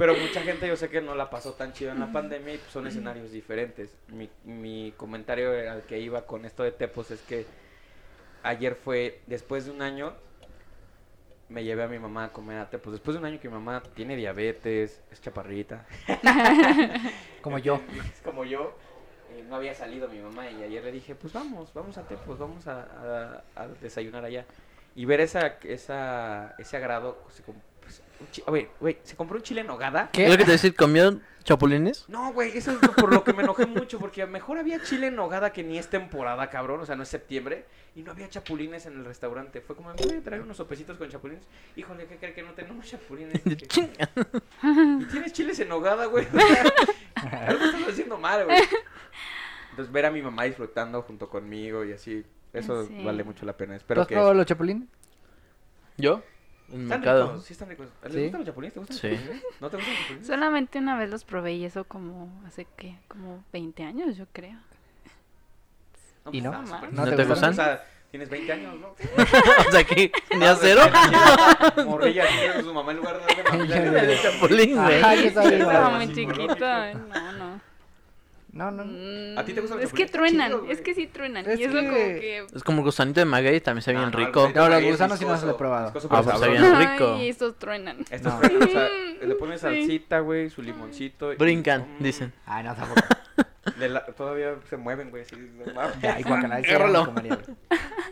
Pero mucha gente yo sé que no la pasó tan chido en la pandemia y pues, son escenarios diferentes. Mi, mi comentario al que iba con esto de Tepos es que ayer fue, después de un año, me llevé a mi mamá a comer a Tepos. Después de un año que mi mamá tiene diabetes, es chaparrita, Como yo. es como yo. eh, no había salido mi mamá y ayer le dije, pues vamos, vamos a Tepos, vamos a, a- a desayunar allá. Y ver esa, esa, ese agrado, se güey, se compró un chile en nogada. ¿Qué? ¿Es lo que te decir? ¿Comió chapulines? No, güey, eso es lo- por lo que me enojé mucho, porque mejor había chile en nogada que ni es temporada, cabrón, o sea, no es septiembre, y no había chapulines en el restaurante. Fue como, voy a traer unos sopecitos con chapulines. Híjole, ¿qué cree que no tenemos chapulines? Dije, Chinga. ¿Y tienes chiles en nogada, güey? O sea, Algo estás haciendo mal, güey. Entonces, ver a mi mamá disfrutando junto conmigo y así, eso Sí. vale mucho la pena. ¿Tú Espero has que... probado los chapulines? ¿Yo? En Están mercado. ricos, sí están ricos. ¿Les ¿Sí? gustan los chapulines? ¿Te gustan Sí. los chapulines? ¿No te gustan los chapulines? Solamente una vez los probé y eso como hace que como 20 años yo creo. No, ¿Y pues, no? está súper ¿No te sea, gustan? O sea, tienes 20 años, ¿no? o sea, aquí tenía cero. Morrilla, su mamá en lugar de darle El chapulín, güey. Estaba muy psicológico. No, no. No, no. Mm, ¿A ti te gustan los Es que truenan, es que sí truenan. Es y eso que- como que... Es como el gusanito de maguey, también está bien no, rico. el No, los es gusanos sí no los he viscoso, probado. Ah, pues sabroso. bien rico. Ay, estos truenan. Estos No. truenan, o sea, le pones sí. salsita, güey, su limoncito. y- Brincan, Mm, dicen. Ay, no, tampoco. de la- todavía se mueven, güey. mames. Ay, guacala.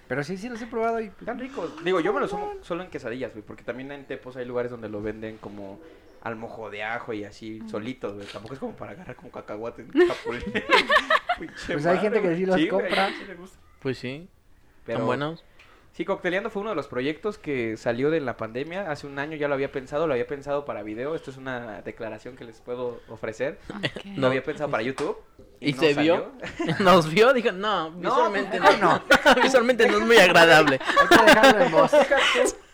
Pero sí, sí los he probado y... Están ricos. Digo, yo me los como solo en quesadillas, güey, porque también en Tepos hay lugares donde lo venden como al mojo de ajo y así, solitos, güey. Tampoco es como para agarrar como cacahuate en chapulín. Pinche Pues hay gente que sí los compra. sí le gusta. Pues sí, Pero están buenos. Sí, Cocteleando fue uno de los proyectos que salió de la pandemia. Hace un año ya lo había pensado, lo había pensado para video. Esto es una declaración que les puedo ofrecer. Ok. Lo había pensado para YouTube. ¿Y no se salió. vio? Nos vio, dijo, no, No, visualmente pues, no. visualmente no es muy agradable. Hay que dejarlo en voz.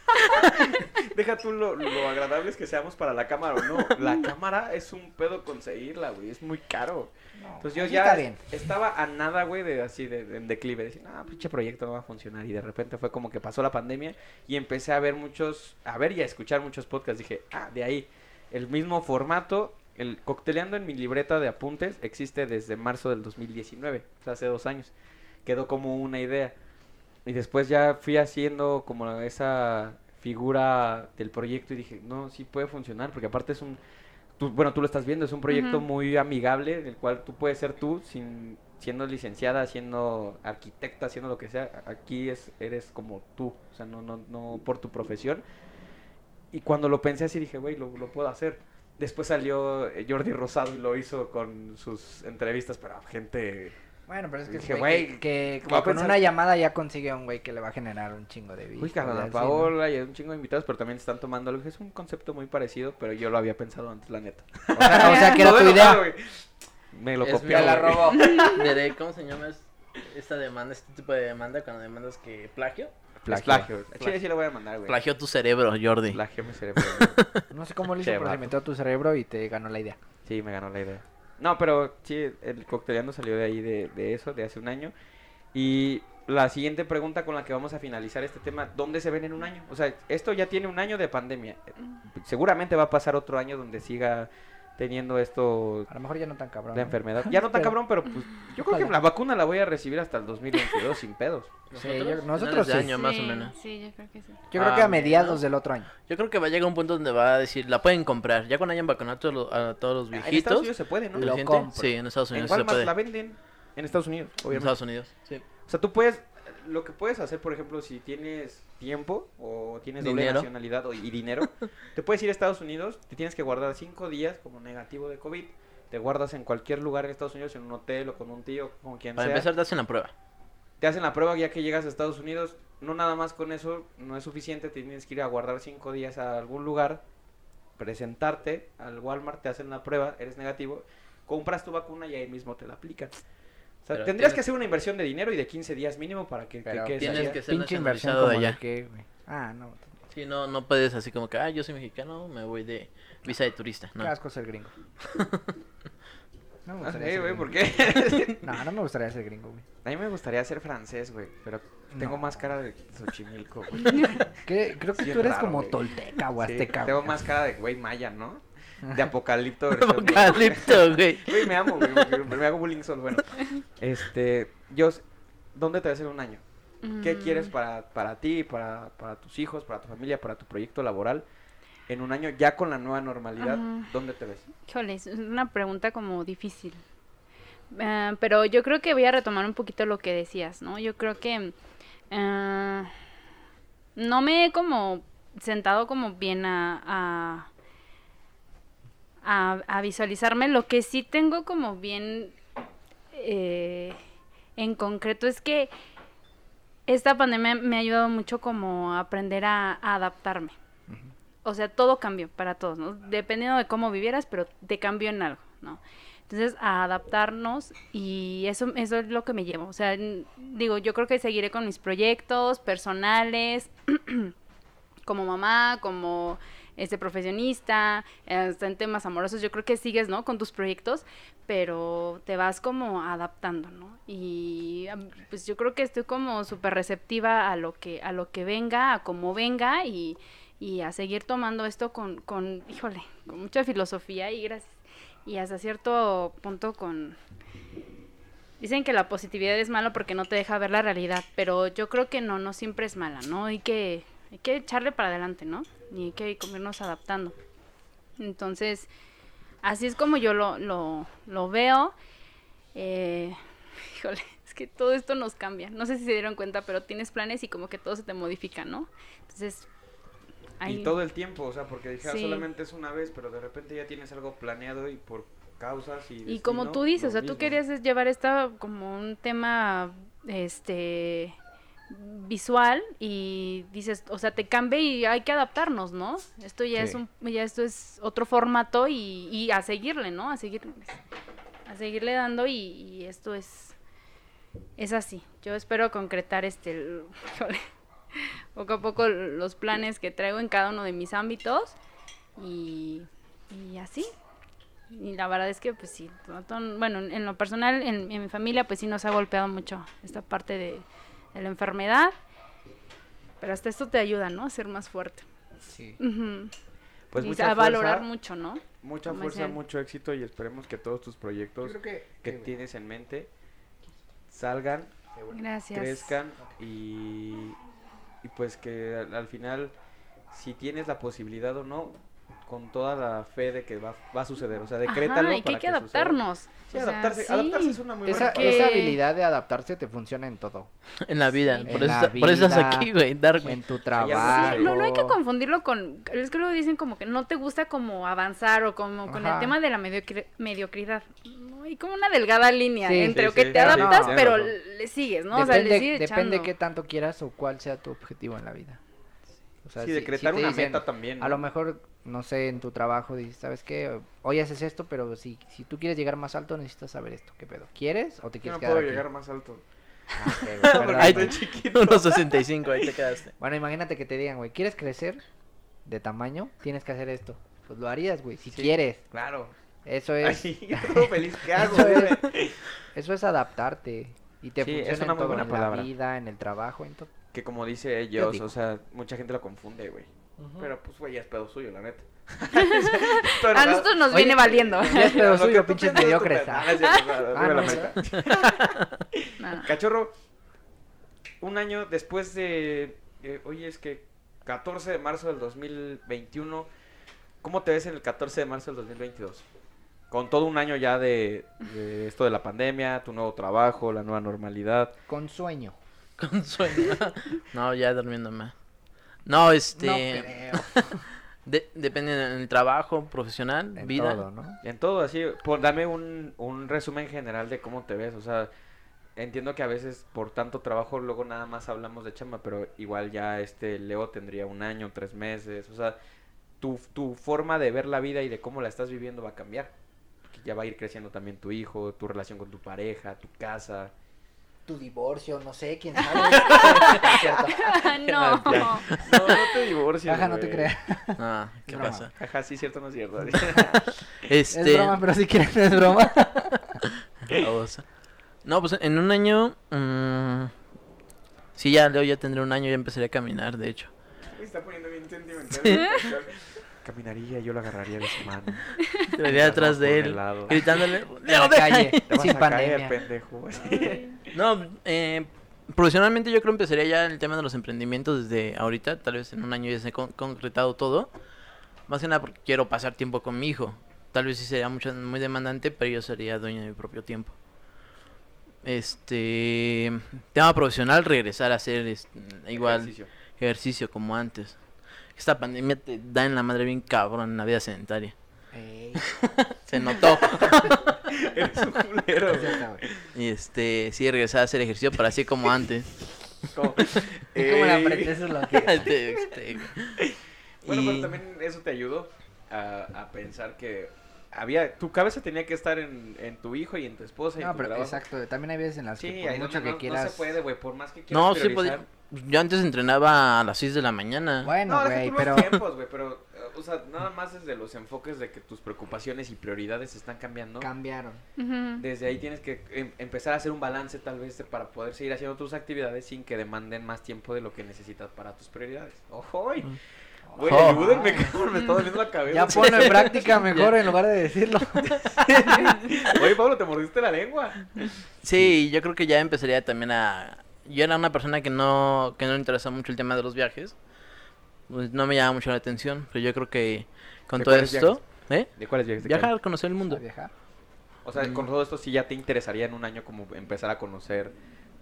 Deja tú, lo, lo agradables que seamos para la cámara o no. La cámara es un pedo conseguirla, güey. Es muy caro. Entonces yo ya bien. estaba a nada, güey, de así, de, de- en declive. Decir, ah, pinche proyecto no va a funcionar. Y de repente fue como que pasó la pandemia y empecé a ver muchos, a ver y a escuchar muchos podcasts. Dije, ah, de ahí, el mismo formato, el cocteleando en mi libreta de apuntes existe desde marzo del 2019, o sea, hace dos años. Quedó como una idea. Y después ya fui haciendo como esa figura del proyecto y dije, no, sí puede funcionar, porque aparte es un, tú- bueno, tú lo estás viendo, es un proyecto muy amigable, en el cual tú puedes ser tú sin, siendo licenciada, siendo arquitecta, siendo lo que sea, aquí es eres como tú, o sea, no no no por tu profesión. Y cuando lo pensé así dije, güey, lo, lo puedo hacer. Después salió eh, Jordi Rosado y lo hizo con sus entrevistas para gente Bueno, pero es que, Dije, güey que, que a con pensar- una llamada ya consigue a un güey que le va a generar un chingo de Uy, así, ¿no? Paola y un chingo de invitados, pero también están tomando algo. Es un concepto muy parecido, pero yo lo había pensado antes, la neta. O sea, o sea, que era tu idea. güey. Me lo Es copió. La robó. Diré, ¿Cómo se llama es- esta demanda, este tipo de demanda cuando demandas que plagio? Plagio. A Chile sí lo voy a mandar, güey. Plagió tu cerebro, Jordi. Plagio mi cerebro. No sé cómo lo hizo, pero se metió a tu cerebro y te ganó la idea. Sí, me ganó la idea. No, pero sí, el cocteleando salió de ahí, de, de eso, de hace un año. Y la siguiente pregunta con la que vamos a finalizar este tema, ¿dónde se ven en un año? O sea, esto ya tiene un año de pandemia. Seguramente va a pasar otro año donde siga teniendo esto, A lo mejor ya no tan cabrón. la ¿no? enfermedad. Ya no tan cabrón, pero pues yo creo que la vacuna la voy a recibir hasta el 2022 sin pedos. Sí, yo- nosotros sí. año más o menos. Sí, yo creo que sí. Yo creo que a Ah, mediados ¿no? del otro año. Yo creo que va a llegar un punto donde va a decir, la pueden comprar. Ya cuando hayan vacunado a todos los, a todos los En Estados viejitos. Unidos se puede, ¿no? ¿la Lo. Sí, en Estados En Unidos se Walmart puede. la venden. En Estados Unidos, En obviamente. Estados Unidos, sí. O sea, tú puedes, lo que puedes hacer, por ejemplo, si tienes tiempo o tienes doble Dinero. nacionalidad o- y dinero, te puedes ir a Estados Unidos, te tienes que guardar cinco días como negativo de COVID, te guardas en cualquier lugar en Estados Unidos, en un hotel o con un tío, con quien Para sea. empezar, te hacen la prueba. Te hacen la prueba ya que llegas a Estados Unidos, no nada más con eso, no es suficiente, tienes que ir a guardar cinco días a algún lugar, presentarte al Walmart, te hacen la prueba, eres negativo, compras tu vacuna y ahí mismo te la aplican. O sea, Pero tendrías tienes- que hacer una inversión de dinero y de 15 días mínimo para que Pero te quedes tienes allá. que ser Pinche inversión como allá. de. Ah, no. Sí, no, no puedes así como que, ah, yo soy mexicano, me voy de visa de turista. No. Qué asco ser gringo. No me gustaría sí, ser güey, gringo. ¿por qué? No, no me gustaría ser gringo, güey. A mí me gustaría ser francés, güey, pero tengo No. más cara de Xochimilco, güey. Creo que Sí, tú eres raro, como tolteca o Sí, azteca. tengo más cara de güey maya, ¿no? De apocalipto. versión- Apocalipto, güey. Güey, me amo, güey, me hago bullying solo. Bueno, este, yo, ¿dónde te ves en un año? ¿Qué Mm, quieres para, para ti, para, para tus hijos, para tu familia, para tu proyecto laboral? En un año, ya con la nueva normalidad. ¿dónde te ves? Híjole, es una pregunta como difícil. Ah, pero yo creo que voy a retomar un poquito lo que decías, ¿no? Yo creo que ah, no me he como sentado como bien a, a, a- a visualizarme. Lo que sí tengo como bien eh, en concreto es que esta pandemia me ha ayudado mucho como a aprender a, a adaptarme. O sea, todo cambió para todos, ¿no? Dependiendo de cómo vivieras, pero te cambió en algo, ¿no? Entonces, a adaptarnos y eso, eso es lo que me llevo. O sea, digo, yo creo que seguiré con mis proyectos personales, como mamá, como este profesionista, hasta en temas amorosos, yo creo que sigues, ¿no? Con tus proyectos, pero te vas como adaptando, ¿no? Y pues yo creo que estoy como súper receptiva a lo que, a lo que venga, a cómo venga y, y a seguir tomando esto con, con, híjole, con mucha filosofía y gracias. Y hasta cierto punto con... Dicen que la positividad es mala porque no te deja ver la realidad, pero yo creo que no, no siempre es mala, ¿no? Hay que, hay que echarle para adelante, ¿no? Y hay que irnos adaptando. Entonces, así es como yo lo, lo, lo veo. Eh, híjole, es que todo esto nos cambia. No sé si se dieron cuenta, pero tienes planes y como que todo se te modifica, ¿no? Entonces, ahí- Y todo el tiempo, o sea, porque dije, ah, Sí. solamente es una vez, pero de repente ya tienes algo planeado y por causas y Y como destino, tú dices, o sea, tú mismo. querías es llevar esta como un tema, este, visual y dices, o sea, te cambia y hay que adaptarnos, ¿no? Esto ya es un, ya esto es otro formato y, y a seguirle, ¿no? A seguir, a seguirle dando y, y esto es, es así. Yo espero concretar este, el- poco a poco los planes que traigo en cada uno de mis ámbitos y, y así. Y la verdad es que, pues sí, to- to- bueno, en lo personal, en, en mi familia, pues sí nos ha golpeado mucho esta parte de, de la enfermedad. Pero hasta esto te ayuda, ¿no? A ser más fuerte. Sí. Ujú. Pues y mucha a valorar fuerza, mucho, ¿no? mucha como fuerza, decían. mucho éxito y esperemos que todos tus proyectos que... que que- tienes en mente salgan, Gracias. crezcan y, y pues que al, al final, si tienes la posibilidad o no, con toda la fe de que va, va a suceder. O sea, Ajá, decrétalo y que para hay que adaptarnos. Sí, o sea, adaptarse, sí. adaptarse es una muy Esa, buena Porque- esa habilidad de adaptarse te funciona en todo. En la vida. Sí. Por, En eso, la por eso estás aquí, güey. Darwin. En tu Sí, trabajo. No, no hay que confundirlo con, es que luego dicen como que no te gusta como avanzar o como con el Ajá. tema de la mediocri- mediocridad. No, hay como una delgada línea Sí, entre sí, que sí, te sí, adaptas, no. pero le sigues, ¿no? o sea, Depende, le sigues depende qué tanto quieras o cuál sea tu objetivo en la vida. O sea, Sí, si- decretar si una dicen, meta también. A lo mejor, no sé, en tu trabajo dices, ¿sabes qué? Hoy haces esto, pero si, si tú quieres llegar más alto, necesitas saber esto. ¿Qué pedo? ¿Quieres o te quieres no quedar puedo aquí? llegar más alto. Ah, ok, güey, Porque estoy chiquito. Unos 65, ahí te quedaste. Bueno, imagínate que te digan, güey, ¿quieres crecer de tamaño? Tienes que hacer esto. Pues lo harías, güey, si Sí. quieres. Claro. Eso es, Ay, yo feliz. ¿Qué hago? Eso es. güey? eso es adaptarte. Y te Sí, es funciona una en muy todo, buena en palabra. la vida, en el trabajo, en todo. Que como dice ellos, o sea, mucha gente lo confunde, güey. Pero pues, güey, ya es pedo suyo, la neta. A nosotros nos Oye, viene valiendo. Ya es pedo suyo, pinches mediocres. Cachorro, un año después de. eh, hoy es que 14 de marzo del 2021. ¿Cómo te ves en el 14 de marzo del 2022? Con todo un año ya de, de esto de la pandemia, tu nuevo trabajo, la nueva normalidad. Con sueño. Con sueño. No, ya durmiendo más. No, este. No creo. de- depende del trabajo, profesional, En vida. todo, ¿no? En todo, así, por, dame un, un resumen general de cómo te ves. O sea, entiendo que a veces por tanto trabajo luego nada más hablamos de chamba, pero igual ya este Leo tendría un año, tres meses. O sea, tu, tu forma de ver la vida y de cómo la estás viviendo va a cambiar. Porque Ya va a ir creciendo también tu hijo, tu relación con tu pareja, tu casa. Tu divorcio, no sé, quién sabe. Es cierto. no. No, no te divorcies. Ajá, no te creas. Ah, ¿qué Broma. pasa? Ajá, sí, cierto, no es cierto. Este. Es broma, pero si quieres no es broma. No, pues en un año. mm, sí, ya Leo ya tendré un año, ya empezaré a caminar, de hecho. Me está poniendo bien sentimental. Caminaría, yo lo agarraría de su mano. Iría detrás de él, gritándole. "Leo, la deja calle, ahí". Te vas sin a pandemia. caer, pendejo. No, eh, profesionalmente yo creo que empezaría ya el tema de los emprendimientos desde ahorita. Tal vez en un año ya se con- concretado todo. Más que nada porque quiero pasar tiempo con mi hijo. Tal vez sí sería mucho, muy demandante, pero yo sería dueño de mi propio tiempo. Este. Tema profesional, regresar a hacer es- igual Ejercicio. ejercicio como antes. Esta pandemia te da en la madre bien cabrón en la vida sedentaria. Ey, Se notó. Eres un culero. es y este, sí, regresar a hacer ejercicio, pero así como antes. Como, Es como la aprendes es lo que... Este, este, Bueno, y- pero también eso te ayudó a, a pensar que había tu cabeza tenía que estar en, en tu hijo y en tu esposa y en No, tu pero trabajo. exacto. También hay veces en las Sí, que por mucho donde que no, quieras... no se puede, güey, por más que quieras No, sí priorizar. podía. Yo antes entrenaba a las 6 de la mañana. Bueno, No, güey, tú pero... los tiempos, güey, pero, eh, o sea, nada más desde los enfoques de que tus preocupaciones y prioridades están cambiando. Cambiaron. Ujú. Desde ahí tienes que em- empezar a hacer un balance tal vez para poder seguir haciendo tus actividades sin que demanden más tiempo de lo que necesitas para tus prioridades. ¡Ojo! Mm. Güey, Oh. ayúdenme, cabrón, me está doliendo la cabeza. Ya ponlo en práctica mejor en lugar de decirlo. Oye, Pablo, te mordiste la lengua. Sí, yo creo que ya empezaría también a... Yo era una persona que no, que no le interesaba mucho el tema de los viajes. Pues no me llama mucho la atención, pero yo creo que con ¿De todo esto... ¿Eh? ¿De cuáles viajes? ¿De Viajar, conocer el mundo. A viajar. O sea, con Mm. todo esto sí ya te interesaría en un año como empezar a conocer,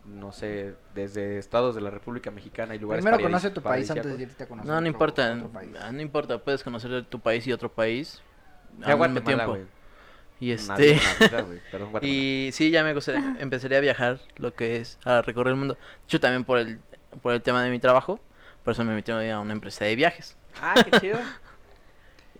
no sé, desde estados de la República Mexicana y lugares Primero conoce tu país antes de irte a conocer No, no otro- importa. otro país. No importa, puedes conocer tu país y otro país Ve a al mismo tiempo. Y este... vida. Perdón. Y sí, ya me gustaría, empezaría a viajar, lo que es, a recorrer el mundo. De hecho, también por el, por el tema de mi trabajo, por eso me metí a una empresa de viajes. Ah, qué chido.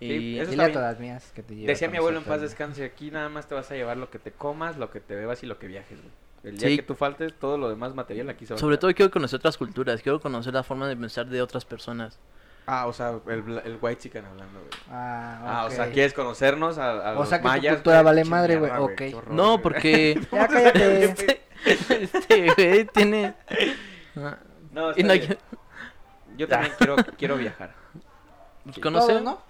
Y Sí, eso Dile a todas mías que te Decía mi abuelo en paz descanse, aquí nada más te vas a llevar lo que te comas, lo que te bebas y lo que viajes, güey. El día Sí. que tú faltes, todo lo demás material aquí se va a sobre todo quiero conocer otras culturas, quiero conocer la forma de pensar de otras personas. Ah, o sea, el, bla- el white chicken hablando, güey. Ah, Ah, o sea, quieres conocernos a, a O los sea que tu mayas. cultura güey? vale madre, güey, ok. horror, No, porque Ya cállate. este güey tiene... Ah, No, y está no, bien. yo- Yo también quiero, quiero viajar. conocer... Todos, ¿no?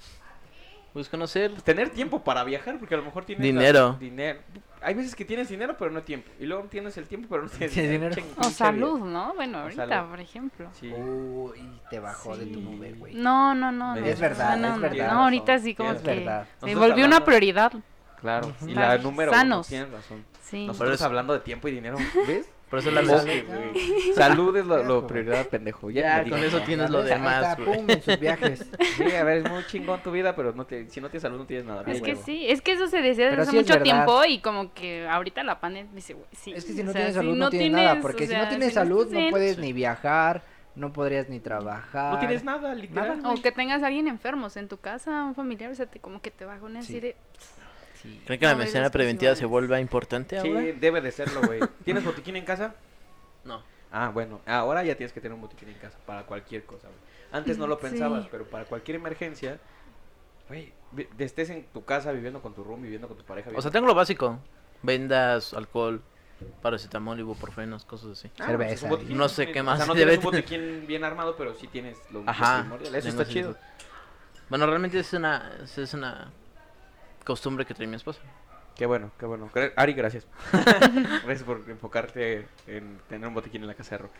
Pues conocer. Pues tener tiempo para viajar, porque a lo mejor tienes... la- Dinero. dinero. Hay veces que tienes dinero, pero no tiempo. Y luego tienes el tiempo, pero no tienes Sí, dinero. Ching, O salud. ¿no? Bueno, O ahorita, salud. por ejemplo. Sí. Uy, te bajó de tu Sí. nube, güey. No, no, no. Es no, verdad, no, es no, verdad. No, ahorita sí como Tienes que verdad. se volvió una prioridad. Claro. Y la número uno, sanos. tienes razón. Sí. Nosotros hablando de tiempo y dinero, ¿ves? Por eso la güey. Salud es lo, lo prioridad, pendejo. Ya, con eso tienes lo está, demás, güey. pum, en sus viajes. Sí, a ver, es muy chingón tu vida, pero no te, si no tienes salud no tienes nada. Es que huevo. sí, es que eso se decía desde hace sí mucho tiempo y como que ahorita la pandemia dice, güey, sí. Es que si no o sea, tienes si salud no, tienes nada, porque o si no tienes salud no puedes ni viajar, no podrías ni trabajar. No tienes nada, literal. Nada. O que tengas a alguien enfermo o sea, en tu casa, un familiar, o sea, te, como que te bajones Sí. así de... Sí. ¿Creen que la No, medicina esas preventiva se vuelva importante ahora? Sí, debe de serlo, güey. ¿Tienes botiquín en casa? No. Ah, bueno, ahora ya tienes que tener un botiquín en casa para cualquier cosa, güey. Antes no lo Sí. pensabas, pero para cualquier emergencia, güey, estés en tu casa viviendo con tu room, viviendo con tu pareja. O sea, tengo lo básico. Vendas, alcohol, paracetamol, ibuprofenos, cosas así. Ah, cerveza, pues es un y- botiquín. No sé qué O más sea, no debe tienes un botiquín bien armado, pero sí tienes lo, Ajá. primordial. Eso está chido. Bueno, realmente es una, es una costumbre que trae mi esposa. Qué bueno, qué bueno. Ari, gracias. gracias por enfocarte en tener un botiquín en la casa de Ro.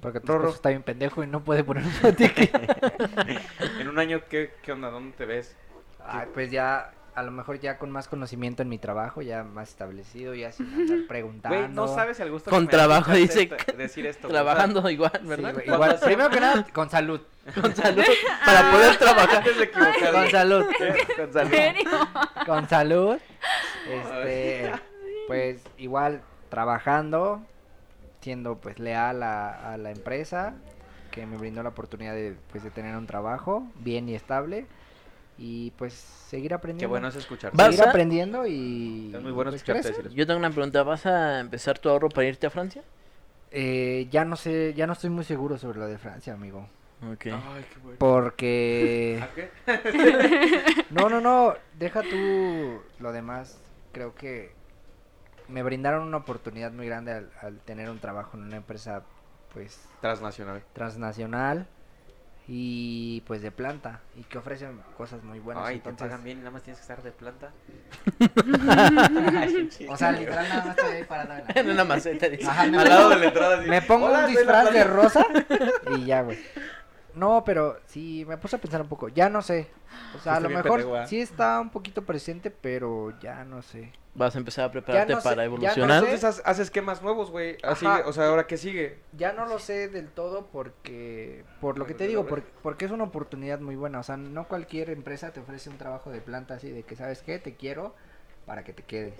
Porque tu Rorro. está bien pendejo y no puede poner un botiquín. En un año, ¿qué, qué onda? ¿Dónde te ves? Ay, pues ya, a lo mejor ya con más conocimiento en mi trabajo, ya más establecido, ya sin andar preguntando. Güey, no sabes el gusto Con que trabajo, dice esta- decir esto. Trabajando igual, Sí, ¿verdad? güey, Cuando igual, primero que nada, con salud. Con salud, para poder trabajar. Antes de equivocarme. Con salud. Con ¿En salud. Con salud. Este, pues igual trabajando, siendo pues leal a, a la empresa que me brindó la oportunidad de, pues, de tener un trabajo bien y estable y pues seguir Qué aprendiendo. bueno es escuchar. ¿Vas seguir a- aprendiendo y Es muy bueno pues, escucharte crecer. Yo tengo una pregunta. ¿Vas a empezar tu ahorro para irte a Francia? Eh, ya no sé, ya no estoy muy seguro sobre lo de Francia, amigo. Ok. Ay, qué bueno. Porque ¿A qué? no, no, no, deja tú lo demás. Creo que me brindaron una oportunidad muy grande al, al tener un trabajo en una empresa pues Transnacional. transnacional y pues de planta y que ofrecen cosas muy buenas. Ay, te entonces, pagan bien y nada más tienes que estar de planta. O sea, literal nada más estoy ahí parado en la- En una maceta. Ajá, me Al lado de la entrada. así, Me pongo "Hola, un disfraz de planta". rosa y ya, güey. No, pero sí, me puse a pensar un poco. Ya no sé. O sea, a Está lo mejor pendejo, sí está un poquito presente, pero ya no sé. Vas a empezar a prepararte no sé, para ya no evolucionar. sé. Entonces haz esquemas nuevos, güey. Así, Ajá. o sea, ahora qué sigue. Ya no lo sé del todo porque, por lo que te digo, por- porque es una oportunidad muy buena. O sea, no cualquier empresa te ofrece un trabajo de planta así de que, ¿sabes qué? Te quiero para que te quedes.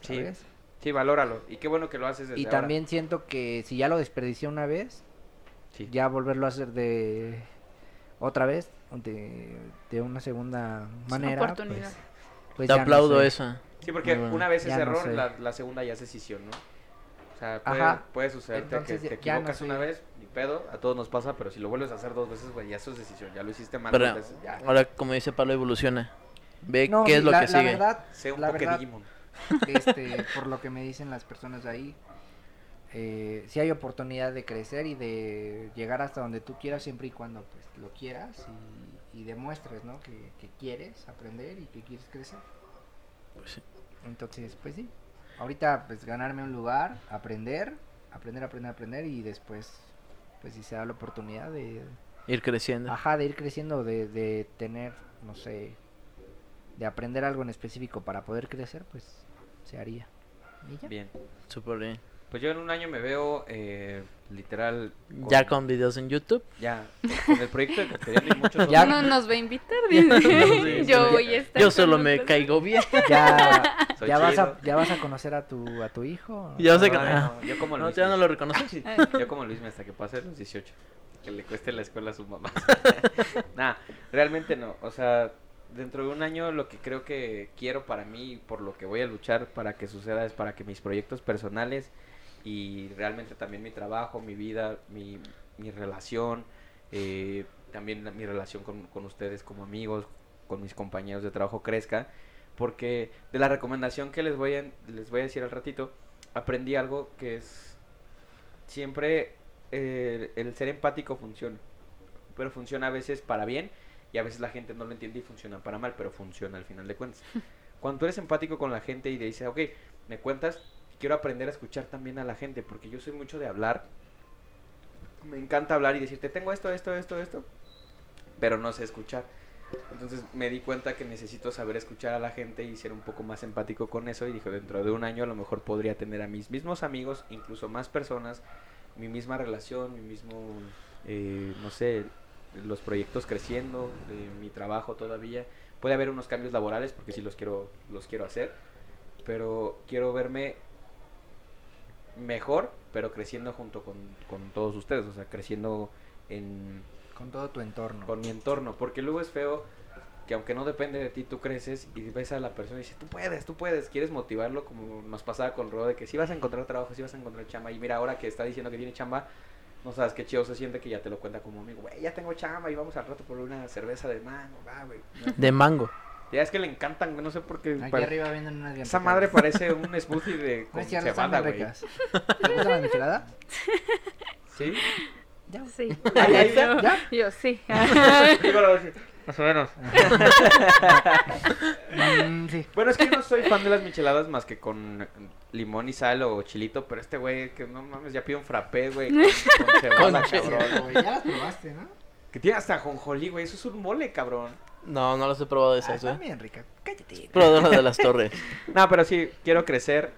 Sí. ¿sabes? Sí, valóralo. Y qué bueno que lo haces desde Y ahora. también siento que si ya lo desperdicié una vez, Sí. ya volverlo a hacer de otra vez, de, de una segunda manera. oportunidad. Pues, pues Te no aplaudo sé. eso. Sí, porque bueno. una vez es no error, sé. la, la segunda ya es decisión, ¿no? O sea, puede, Ajá. puede Entonces, que te no equivocas una vez, ni pedo, a todos nos pasa, pero si lo vuelves a hacer dos veces, güey, ya eso es decisión, ya lo hiciste mal Pero dos veces, ya. ahora, como dice Pablo, evoluciona. Ve No, qué es lo que la sigue. verdad, Sé un la poco verdad, este, por lo que me dicen las personas de ahí, eh, sí hay oportunidad de crecer y de llegar hasta donde tú quieras siempre y cuando pues lo quieras y, y demuestres, ¿no? Que, que quieres aprender y que quieres crecer. Pues sí. Entonces, pues sí. Ahorita pues ganarme un lugar, aprender, aprender, aprender, aprender y después pues si se da la oportunidad de, Ir creciendo. ajá, de ir creciendo, de, de tener, no sé, de aprender algo en específico para poder crecer, pues se haría. Y ya. Bien. Súper bien. Pues yo en un año me veo, eh, literal... Ya con videos en YouTube. Ya, con el proyecto de Cocteriano y muchos Ya- No nos va a invitar, dice. sí, Yo sí. voy a estar Yo con solo me otros. caigo bien. Ya, ya vas a, ya vas a conocer a tu, a tu hijo. Ya sé que- no, yo como No, Luis. ya no lo reconoces. Yo como Luis hasta que pase los 18. Que le cueste la escuela a su mamá. nah, realmente no. O sea, dentro de un año lo que creo que quiero para mí, por lo que voy a luchar para que suceda, es para que mis proyectos personales y realmente también mi trabajo, mi vida, mi, mi relación, eh, también mi relación con, con ustedes como amigos, con mis compañeros de trabajo crezca. Porque de la recomendación que les voy a, les voy a decir al ratito, aprendí algo que es siempre eh, el ser empático funciona, pero funciona a veces para bien y a veces la gente no lo entiende y funciona para mal, pero funciona al final de cuentas. Cuando tú eres empático con la gente y le dices, ok, me cuentas, quiero aprender a escuchar también a la gente, porque yo soy mucho de hablar. Me encanta hablar y decirte, tengo esto, esto, esto, esto, pero no sé escuchar. Entonces me di cuenta que necesito saber escuchar a la gente y ser un poco más empático con eso y dije, dentro de un año a lo mejor podría tener a mis mismos amigos, incluso más personas, mi misma relación, mi mismo, eh, no sé, los proyectos creciendo, eh, mi trabajo todavía. Puede haber unos cambios laborales porque sí los quiero, los quiero hacer, pero quiero verme mejor, pero creciendo junto con, con todos ustedes, o sea, creciendo en, Con todo tu entorno. con mi entorno, porque luego es feo que aunque no depende de ti, tú creces y ves a la persona y dices, tú puedes, tú puedes, quieres motivarlo como nos pasaba con Ro, de que si vas a encontrar trabajo, si vas a encontrar chamba, y mira, ahora que está diciendo que tiene chamba, no sabes qué chido se siente que ya te lo cuenta como amigo, güey, ya tengo chamba y vamos al rato por una cerveza de mango, va, güey. De mango. Ya es que le encantan, güey, no sé por qué. Aquí pare- arriba venden unas Esa madre parece un smoothie de con es cierto, están cebada, güey. ¿Te gusta la michelada? ¿Sí? Ya. Sí. ¿Ahí, ahí, yo, ya? yo sí. Más o menos. Mm, sí. Bueno, es que yo no soy fan de las micheladas más que con limón y sal o chilito, pero este güey, que no mames, ya pide un frappé, güey, con, con cebada, Con cabrón. Güey, ya las probaste, ¿no? Que tiene hasta jonjolí, güey, eso es un mole, cabrón. No, no las he probado Ah, esas, están güey. bien ricas. Cállate. Probadora de las torres. No, pero sí, quiero crecer.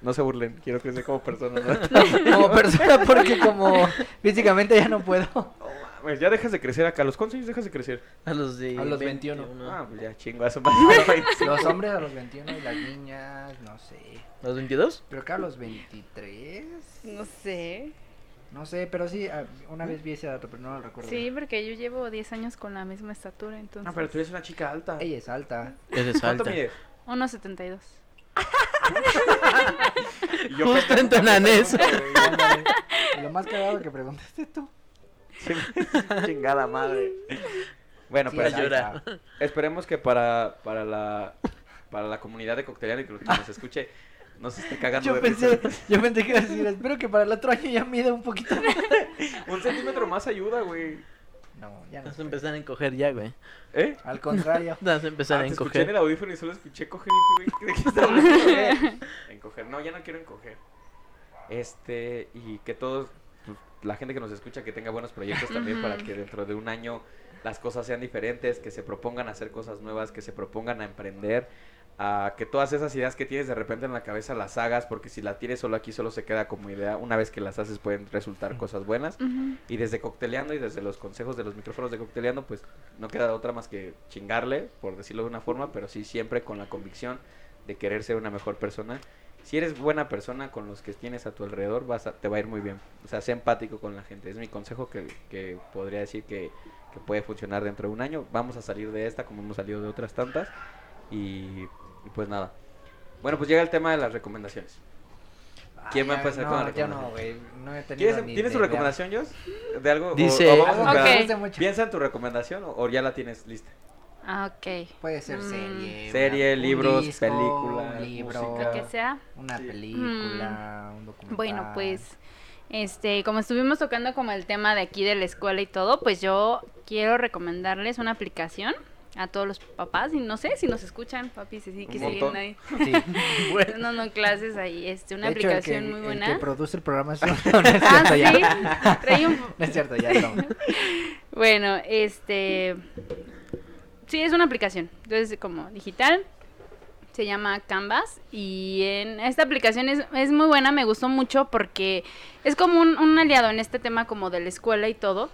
No se burlen, quiero crecer como persona, ¿no? Como persona, porque como físicamente ya no puedo. Pues ya dejas de crecer acá. ¿Los cuántos años dejas de crecer? A los de A los 21. Ah, pues ya madre. Los hombres a los 21 y las niñas, no sé. ¿Los 22? Creo que a los 23. No sé. No sé, pero sí, a- una vez vi ese dato, pero no lo recuerdo. Sí, porque yo llevo 10 años con la misma estatura, entonces. No, pero tú eres una chica alta. Ella es alta. Es de ¿Cuánto mides? 1.72. Y yo Justo en. Y lo más cagado que preguntaste tú. Sí, Chingada madre. Bueno, Sí, pues es alta. esperemos que para, para la para la comunidad de Cocteliano y que nos escuche no se esté cagando Yo de pensé, risa. yo pensé que iba a decir, espero que para el otro año ya mida un poquito más. Un centímetro más ayuda, güey. No, ya no. Vas a empezar a encoger ya, güey. ¿Eh? Al contrario. Vas a empezar Ah, a te escuché en encoger. el audífono y solo escuché coger y dije, güey, ¿de qué está hablando? Encoger. No, ya no quiero encoger. Este, y que todos, pues, la gente que nos escucha, que tenga buenos proyectos también para que dentro de un año las cosas sean diferentes, que se propongan a hacer cosas nuevas, que se propongan a emprender, a que todas esas ideas que tienes de repente en la cabeza las hagas, porque si la tienes solo aquí solo se queda como idea, una vez que las haces pueden resultar cosas buenas. Y desde Cocteleando y desde los consejos de los micrófonos de Cocteleando, pues no queda otra más que chingarle, por decirlo de una forma, pero sí siempre con la convicción de querer ser una mejor persona. Si eres buena persona con los que tienes a tu alrededor, vas a- te va a ir muy bien. O sea, sé empático con la gente. Es mi consejo que, que podría decir que, que puede funcionar dentro de un año. Vamos a salir de esta como hemos salido de otras tantas. Y, y pues nada. Bueno, pues llega el tema de las recomendaciones. ¿Quién va a empezar no, con la ya no, recomendación? güey. No he tenido ¿Tienes, ni ¿tienes tu idea. recomendación, Jos? ¿De algo? O- Dice- o vamos a Ok. mucho. ¿Piensa en tu recomendación o, o ya la tienes lista? Ah, ok. Puede ser Mm. serie. Serie, un libros, disco, película, un libro, música. Lo que sea. una Sí. película, un documental. Bueno, pues, este, como estuvimos tocando como el tema de aquí de la escuela y todo, pues yo quiero recomendarles una aplicación a todos los papás y no sé si nos escuchan, papi, si sí que siguen ahí. Sí. No, no, clases ahí, este, una De hecho, el aplicación que- muy El buena. que produce el programa es. No, no es Ah, cierto, ya. sí, trae un, No es cierto, ya no. Bueno, este. Sí, es una aplicación. Entonces, como digital. Se llama Canvas. Y en esta aplicación es, es muy buena, me gustó mucho porque es como un, un aliado en este tema como de la escuela y todo.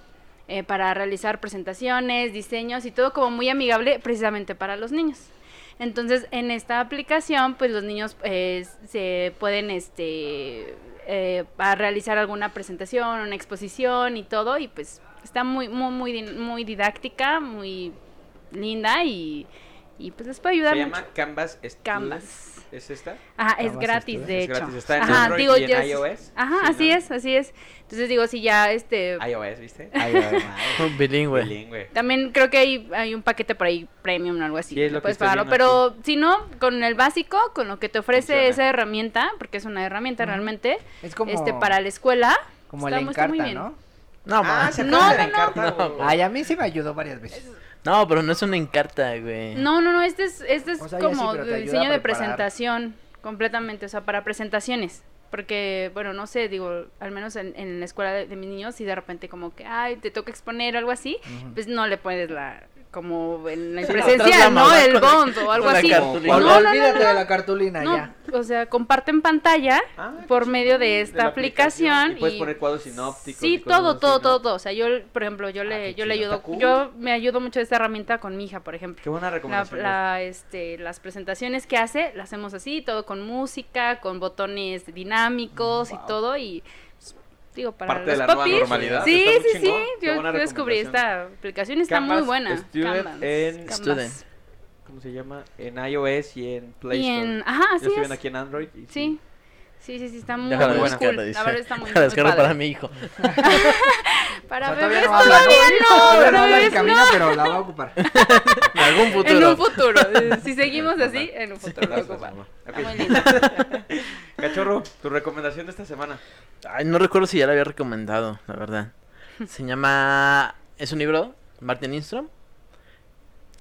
Eh, para realizar presentaciones, diseños y todo como muy amigable precisamente para los niños. Entonces, en esta aplicación, pues los niños eh, se pueden este eh, a realizar alguna presentación, una exposición y todo, y pues está muy, muy, muy, muy didáctica, muy linda y, y pues les puede ayudar Se mucho. llama Canvas. Canvas. ¿Es esta? Ajá, es Canvas gratis, Studio. de Es hecho. gratis, está en Ajá, Android digo, y en iOS. Ajá, Sí, así ¿no? es, así es. Entonces digo, si ya este iOS, ¿viste? Ay. Bilingüe. Bilingüe. También creo que hay, hay un paquete por ahí premium o algo así. Sí, es lo que puedes pagarlo. Pero si no, con el básico, con lo que te ofrece Funciona. esa herramienta, porque es una herramienta realmente, Es como, este para la escuela. como está muy Encarta. ¿no? No, Ah, más. ¿se No, no, no. Ay, a mí sí me ayudó varias veces. No, pero no es una encarta, güey. No, no, no, este es, este es O sea, ya sí, como de diseño de presentación, completamente, o sea, para presentaciones. Porque, bueno, no sé, digo, al menos en, en la escuela de, de mis niños, si de repente como que, ay, te toca exponer o algo así, pues no le puedes la, como en la Sí, presencial, ¿no? El bond o algo así. cartulina. No, no, no, olvídate no. de la cartulina No, ya. o sea, comparten pantalla Ah, por medio de esta aplicación. Y puedes poner cuadros sinópticos. Sí, todo, así, todo, todo, todo. O sea, yo, por ejemplo, yo Ah, le, yo le ayudo, cool. yo me ayudo mucho de esta herramienta con mi hija, por ejemplo. Qué buena recomendación. la, este, las presentaciones que hace, las hacemos así, todo con música, con botones dinámicos y Wow. todo y digo para Parte de la nueva normalidad, Sí, está sí, chingón, sí. Yo descubrí esta aplicación está Canvas muy buena. Student Canvas, en- Canvas. Student. ¿Cómo se llama? En iOS y en Play Y Store. en, ajá, Yo así estoy es. viendo aquí en Android. y Sí. Sí, sí, sí, está muy, muy buena. cool. dice. La verdad está muy, Déjala muy descarga padre. para mi hijo. Para O sea, bebés todavía no habla, todavía no, Todavía no no. pero la va a ocupar. En algún futuro. En un futuro. eh, Si seguimos así, en un futuro. Está muy lindo. Cachorro, tu recomendación de esta semana. Ay, no recuerdo si ya lo había recomendado, la verdad. Se llama... Es un libro, Martin Lindstrom.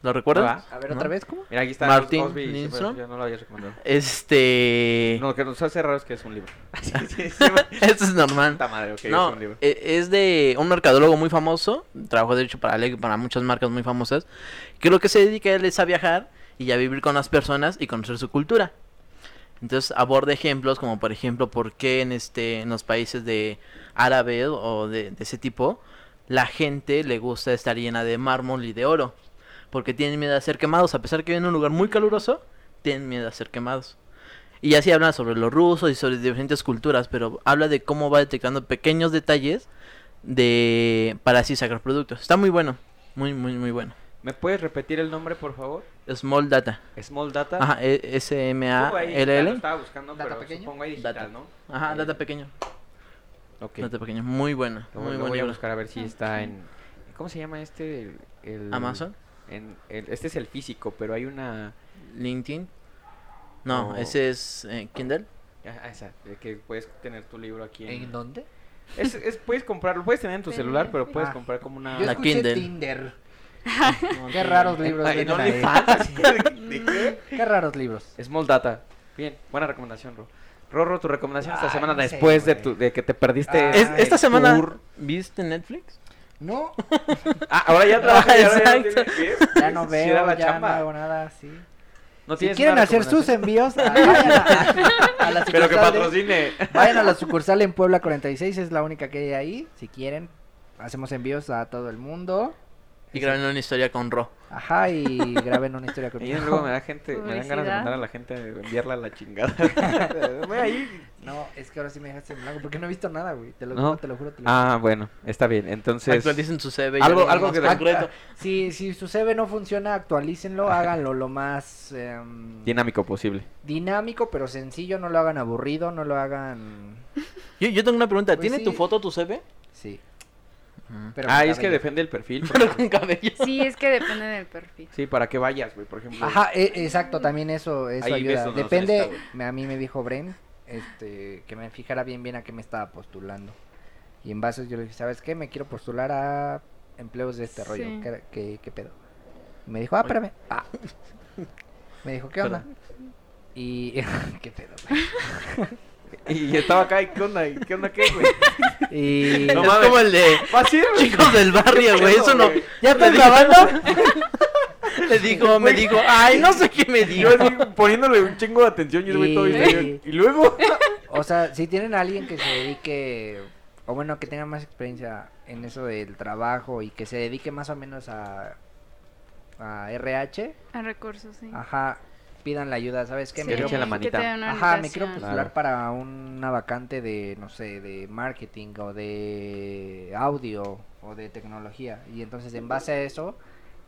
¿Lo recuerdas? A ver, ¿No? otra vez, ¿cómo? Mira, aquí está Martin Osby, sí, pero Lindstrom. Yo no lo había recomendado. Este... No, lo que nos hace raro es que es un libro. sí, sí, sí. Esto es normal. Puta madre, ok, no, es un libro. e- es de un mercadólogo muy famoso, trabajó de hecho para y para muchas marcas muy famosas, que lo que se dedica él es a viajar y a vivir con las personas y conocer su cultura. Entonces aborda ejemplos como por ejemplo por qué en este en los países de árabe o de, de ese tipo la gente le gusta estar llena de mármol y de oro, porque tienen miedo a ser quemados, a pesar que viven en un lugar muy caluroso, tienen miedo a ser quemados. Y así habla sobre los rusos y sobre diferentes culturas, pero habla de cómo va detectando pequeños detalles de para así sacar productos. Está muy bueno, muy muy muy bueno. ¿Me puedes repetir el nombre, por favor? Small Data. Small Data. Ajá, E- S M A Supongo ahí, ya L lo L. estaba buscando, ¿Data pero pequeño? supongo ahí digital, Data. ¿no? Ajá, Data pequeño. Ok. Data pequeño, muy buena, Lo, muy lo buen voy a buscar a ver si está en... ¿Cómo se llama este? El, el- Amazon, en- el- este es el físico, pero hay una... LinkedIn. No, Oh. ese es eh, Kindle. ah, esa, de que puedes tener tu libro aquí en... ¿En dónde? Es, es- puedes comprarlo, puedes tener en tu celular, pero puedes Ah. comprar como una... Yo La escuché Kindle. Tinder. Qué raros libros Ah, ¿de- de qué? Qué raros libros. Small Data. Bien, buena recomendación, Ro. Rorro, tu recomendación esta Ay, semana no sé, después de, tu, de que te perdiste... Ah, Es- esta semana tour. viste Netflix? No, Ah, ahora ya trabajas, ya, ya no no Sí veo, era la ya no chamba. hago nada así. No Si quieren hacer sus envíos, ah, vayan a, a la Pero que patrocine. Vayan a la sucursal en Puebla 46, es la única que hay ahí. Si quieren, hacemos envíos a todo el mundo. Y graben una historia con Ro. Ajá, y graben una historia Y conmigo. luego me da gente, me dan ganas de mandar a la gente a enviarla a la chingada. Voy ahí. No, es que ahora sí me dejaste en blanco porque no he visto nada, güey. Te lo ¿No? juro, te lo juro. Te lo Ah, bueno, está bien. Entonces, Actualicen su CV. y algo- algo, que de- concreto. Si, si su CV no funciona, actualícenlo, háganlo lo más em, dinámico posible. dinámico, pero sencillo, no lo hagan aburrido, no lo hagan... Yo, yo tengo una pregunta. Pues ¿Tiene sí. tu foto tu CV? Sí. Pero ah, es que depende del perfil. Pero con cabello. Sí, es que depende del perfil. Sí, para que vayas, güey, por ejemplo. Ajá, e- exacto, también eso, eso Ahí ayuda. Depende, está, a mí me dijo Bren, este, que me fijara bien bien a qué me estaba postulando. Y en base yo le dije, ¿sabes qué? Me quiero postular a empleos de este rollo. Sí. ¿Qué, qué, qué pedo? Y me dijo, ah, espérame. Ah. Me dijo, ¿qué onda? Y... ¿Qué pedo, güey? Y estaba acá, ¿y qué onda? ¿Y ¿Qué onda qué, güey? Y... No es mames. como el de chicos del barrio, güey. Eso no. ¿Ya estás grabando? Le dijo, me dijo, ay, no sé qué me dijo. yo así poniéndole un chingo de atención y güey todo. Y luego... O sea, si tienen a alguien que se dedique, o bueno, que tenga más experiencia en eso del trabajo y que se dedique más o menos a, a RH, A recursos, sí. ajá, pidan la ayuda, ¿sabes qué? Sí, Me quiero la manita. ajá, me quiero postular Claro. para una vacante de, no sé, de marketing o de audio o de tecnología. Y entonces, en base a eso,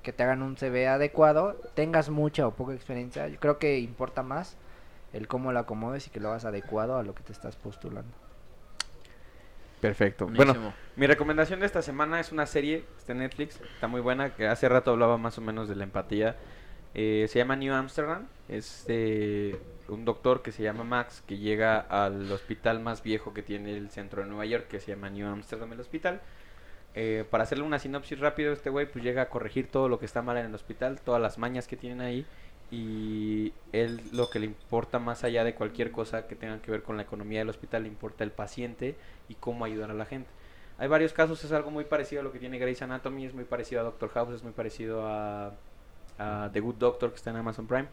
que te hagan un CV adecuado, tengas mucha o poca experiencia, yo creo que importa más el cómo lo acomodes y que lo hagas adecuado a lo que te estás postulando. Perfecto. Bueno, mi recomendación de esta semana es una serie, está en Netflix, está muy buena, que hace rato hablaba más o menos de la empatía. Eh, se llama New Amsterdam, es un doctor que se llama Max, que llega al hospital más viejo que tiene el centro de Nueva York, que se llama New Amsterdam el hospital. eh, para hacerle una sinopsis rápido, este güey pues llega a corregir todo lo que está mal en el hospital, todas las mañas que tienen ahí. Y él lo que le importa más allá de cualquier cosa que tenga que ver con la economía del hospital, le importa el paciente y cómo ayudar a la gente. Hay varios casos, es algo muy parecido a lo que tiene Grey's Anatomy, es muy parecido a Doctor House, es muy parecido a, a The Good Doctor que está en Amazon Prime.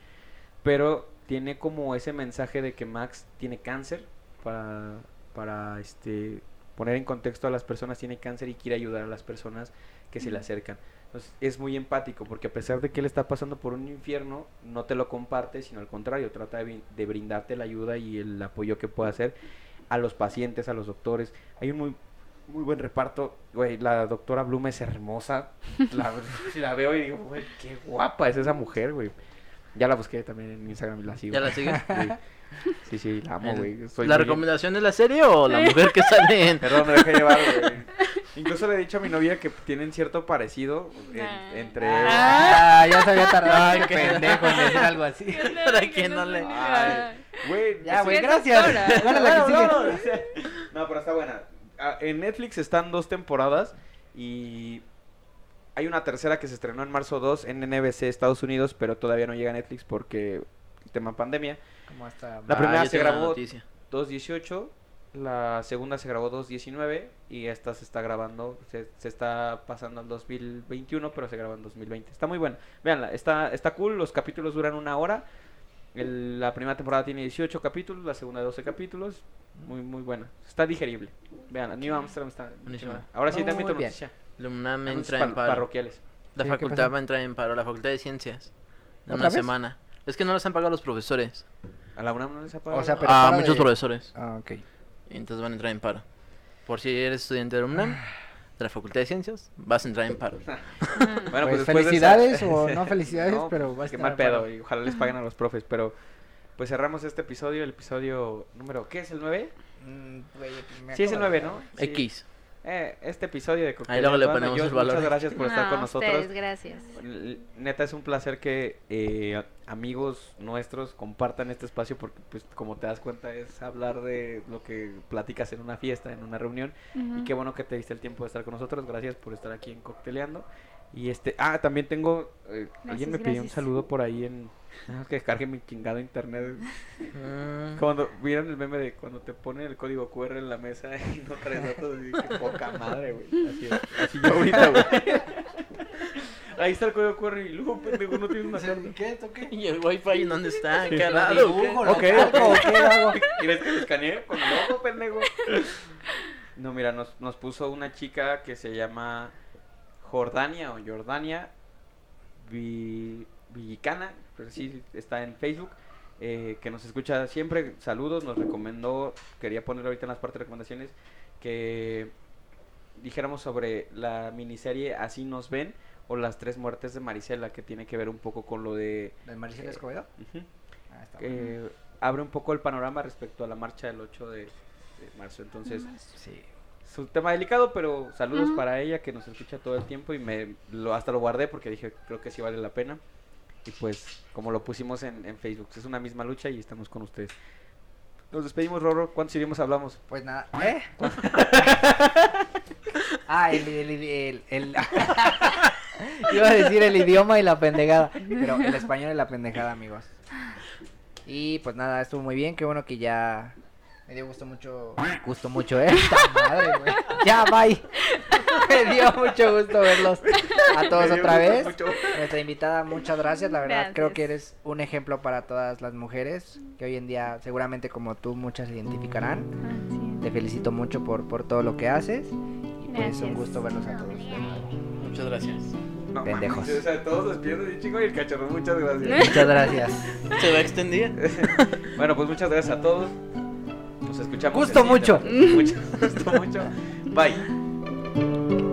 Pero tiene como ese mensaje de que Max tiene cáncer para, para este, poner en contexto a las personas, tiene cáncer y quiere ayudar a las personas que se le acercan. Entonces, es muy empático porque a pesar de que él está pasando por un infierno, no te lo comparte, sino al contrario, trata de, de brindarte la ayuda y el apoyo que pueda hacer a los pacientes, a los doctores. Hay un muy, muy buen reparto. Güey, la doctora Bloom es hermosa. La, la veo y digo, güey, qué guapa es esa mujer, güey. Ya la busqué también en Instagram y la sigo. ¿Ya la sigues? Sí, sí, la amo, güey. Soy ¿La muy- recomendación de la serie o la mujer que sale en...? Perdón, me dejé llevar, güey. Incluso le he dicho a mi novia que tienen cierto parecido en- Ah. entre... Ah, ya se había tardado Ay, qué- pendejo en decir algo así. Para quien no le- Ay, güey, Ya, güey, es gracias. Dale la que Bueno, sigue. No, pero está buena. En Netflix están dos temporadas y hay una tercera que se estrenó en marzo 2 en NBC Estados Unidos, pero todavía no llega a Netflix porque el tema pandemia. Como hasta La primera Ah, se grabó- noticia. 2.18, la segunda se grabó 2.19 y esta se está grabando, se, se está pasando al 2021, pero se graba en 2020. Está muy buena. Veanla, está, está cool, los capítulos duran una hora. El- la primera temporada tiene 18 capítulos, la segunda 12 capítulos. Muy, muy buena. Está digerible. Vean, New Amsterdam está. Buenísima. Ahora sí, también tu bien. noticia. La UNAM Anuncios entra par- en paro. parroquiales. La Sí, ¿qué facultad va a entrar en paro, la facultad de ciencias. En ¿Otra una vez? semana. Es que no los han pagado los profesores. A la UNAM no les ha pagado. O sea, pero a paro muchos de- profesores. Ah, ok. Y entonces van a entrar en paro. Por si eres estudiante de UNAM, de la facultad de ciencias, vas a entrar en paro. Bueno, Pues de esa- felicidades o no felicidades, No, pero pues, va a qué estar mal pedo y ojalá les paguen a los profes, pero pues cerramos este episodio, el episodio número, ¿qué es el 9? Mm, Sí, es el acabo de 9, ¿no? Sí. X. Eh, este episodio de Ahí luego le ponemos Josh, el valor. Muchas gracias por estar con nosotros. ustedes, gracias. Neta es un placer que eh, amigos nuestros compartan este espacio porque pues como te das cuenta es hablar de lo que platicas en una fiesta, en una reunión y qué bueno que te diste el tiempo de estar con nosotros. Gracias por estar aquí en Cocteleando. Y este, ah, también tengo eh, alguien me Gracias, pidió un saludo por ahí en que descargue mi chingado internet. Mm, Cuando vieron el meme de cuando te ponen el código QR en la mesa y no traes datos, y qué poca madre, güey. Así, es, así yo ahorita, güey. Ahí está el código QR y luego, pendejo, no tienes una carta. ¿Qué? ¿Toqué? ¿Y el wifi en dónde está? Sí. ¿Qué Lo raro? dibujo, Ok. ¿qué hago? ¿Quieres que lo escanee con el ojo, pendejo? No, mira, nos, nos puso una chica que se llama Jordania o Jordania Vi- Villicana, pero sí está en Facebook, eh, que nos escucha siempre. Saludos, nos recomendó, quería poner ahorita en las partes de recomendaciones, que dijéramos sobre la miniserie Así nos ven o las tres muertes de Marisela, que tiene que ver un poco con lo de... ¿De Maricela Escobedo? Ujú Ah, está bueno. que abre un poco el panorama respecto a la marcha del 8 de, de marzo. Entonces, Sí. es un tema delicado, pero saludos para ella que nos escucha todo el tiempo y me lo hasta lo guardé porque dije, creo que sí vale la pena. Y pues, como lo pusimos en, en Facebook, es una misma lucha y estamos con ustedes. Nos despedimos, Roro. ¿Cuántos idiomas hablamos? Pues nada. ¿Eh? ah, el, el, el, Iba a decir el idioma y la pendejada. Pero el español y la pendejada, amigos. Y pues nada, estuvo muy bien. Qué bueno que ya. Me dio gusto mucho. Gusto mucho, eh. ¡Puta madre, güey! Ya, bye. Me dio mucho gusto verlos a todos otra vez. mucho. Nuestra invitada, muchas gracias. La verdad, creo que eres un ejemplo para todas las mujeres que hoy en día, seguramente como tú, muchas se identificarán. Te felicito mucho por, por todo lo que haces. Y pues un gusto verlos a todos. Muchas gracias. No, Pendejos. mames, o sea, todos despierten bien chingo y el cachorro. Muchas gracias. Muchas gracias. ¿Se va a extender? bueno, pues muchas gracias a todos. Nos escuchamos. Gusto mucho. Mucho, gusto mucho. Bye.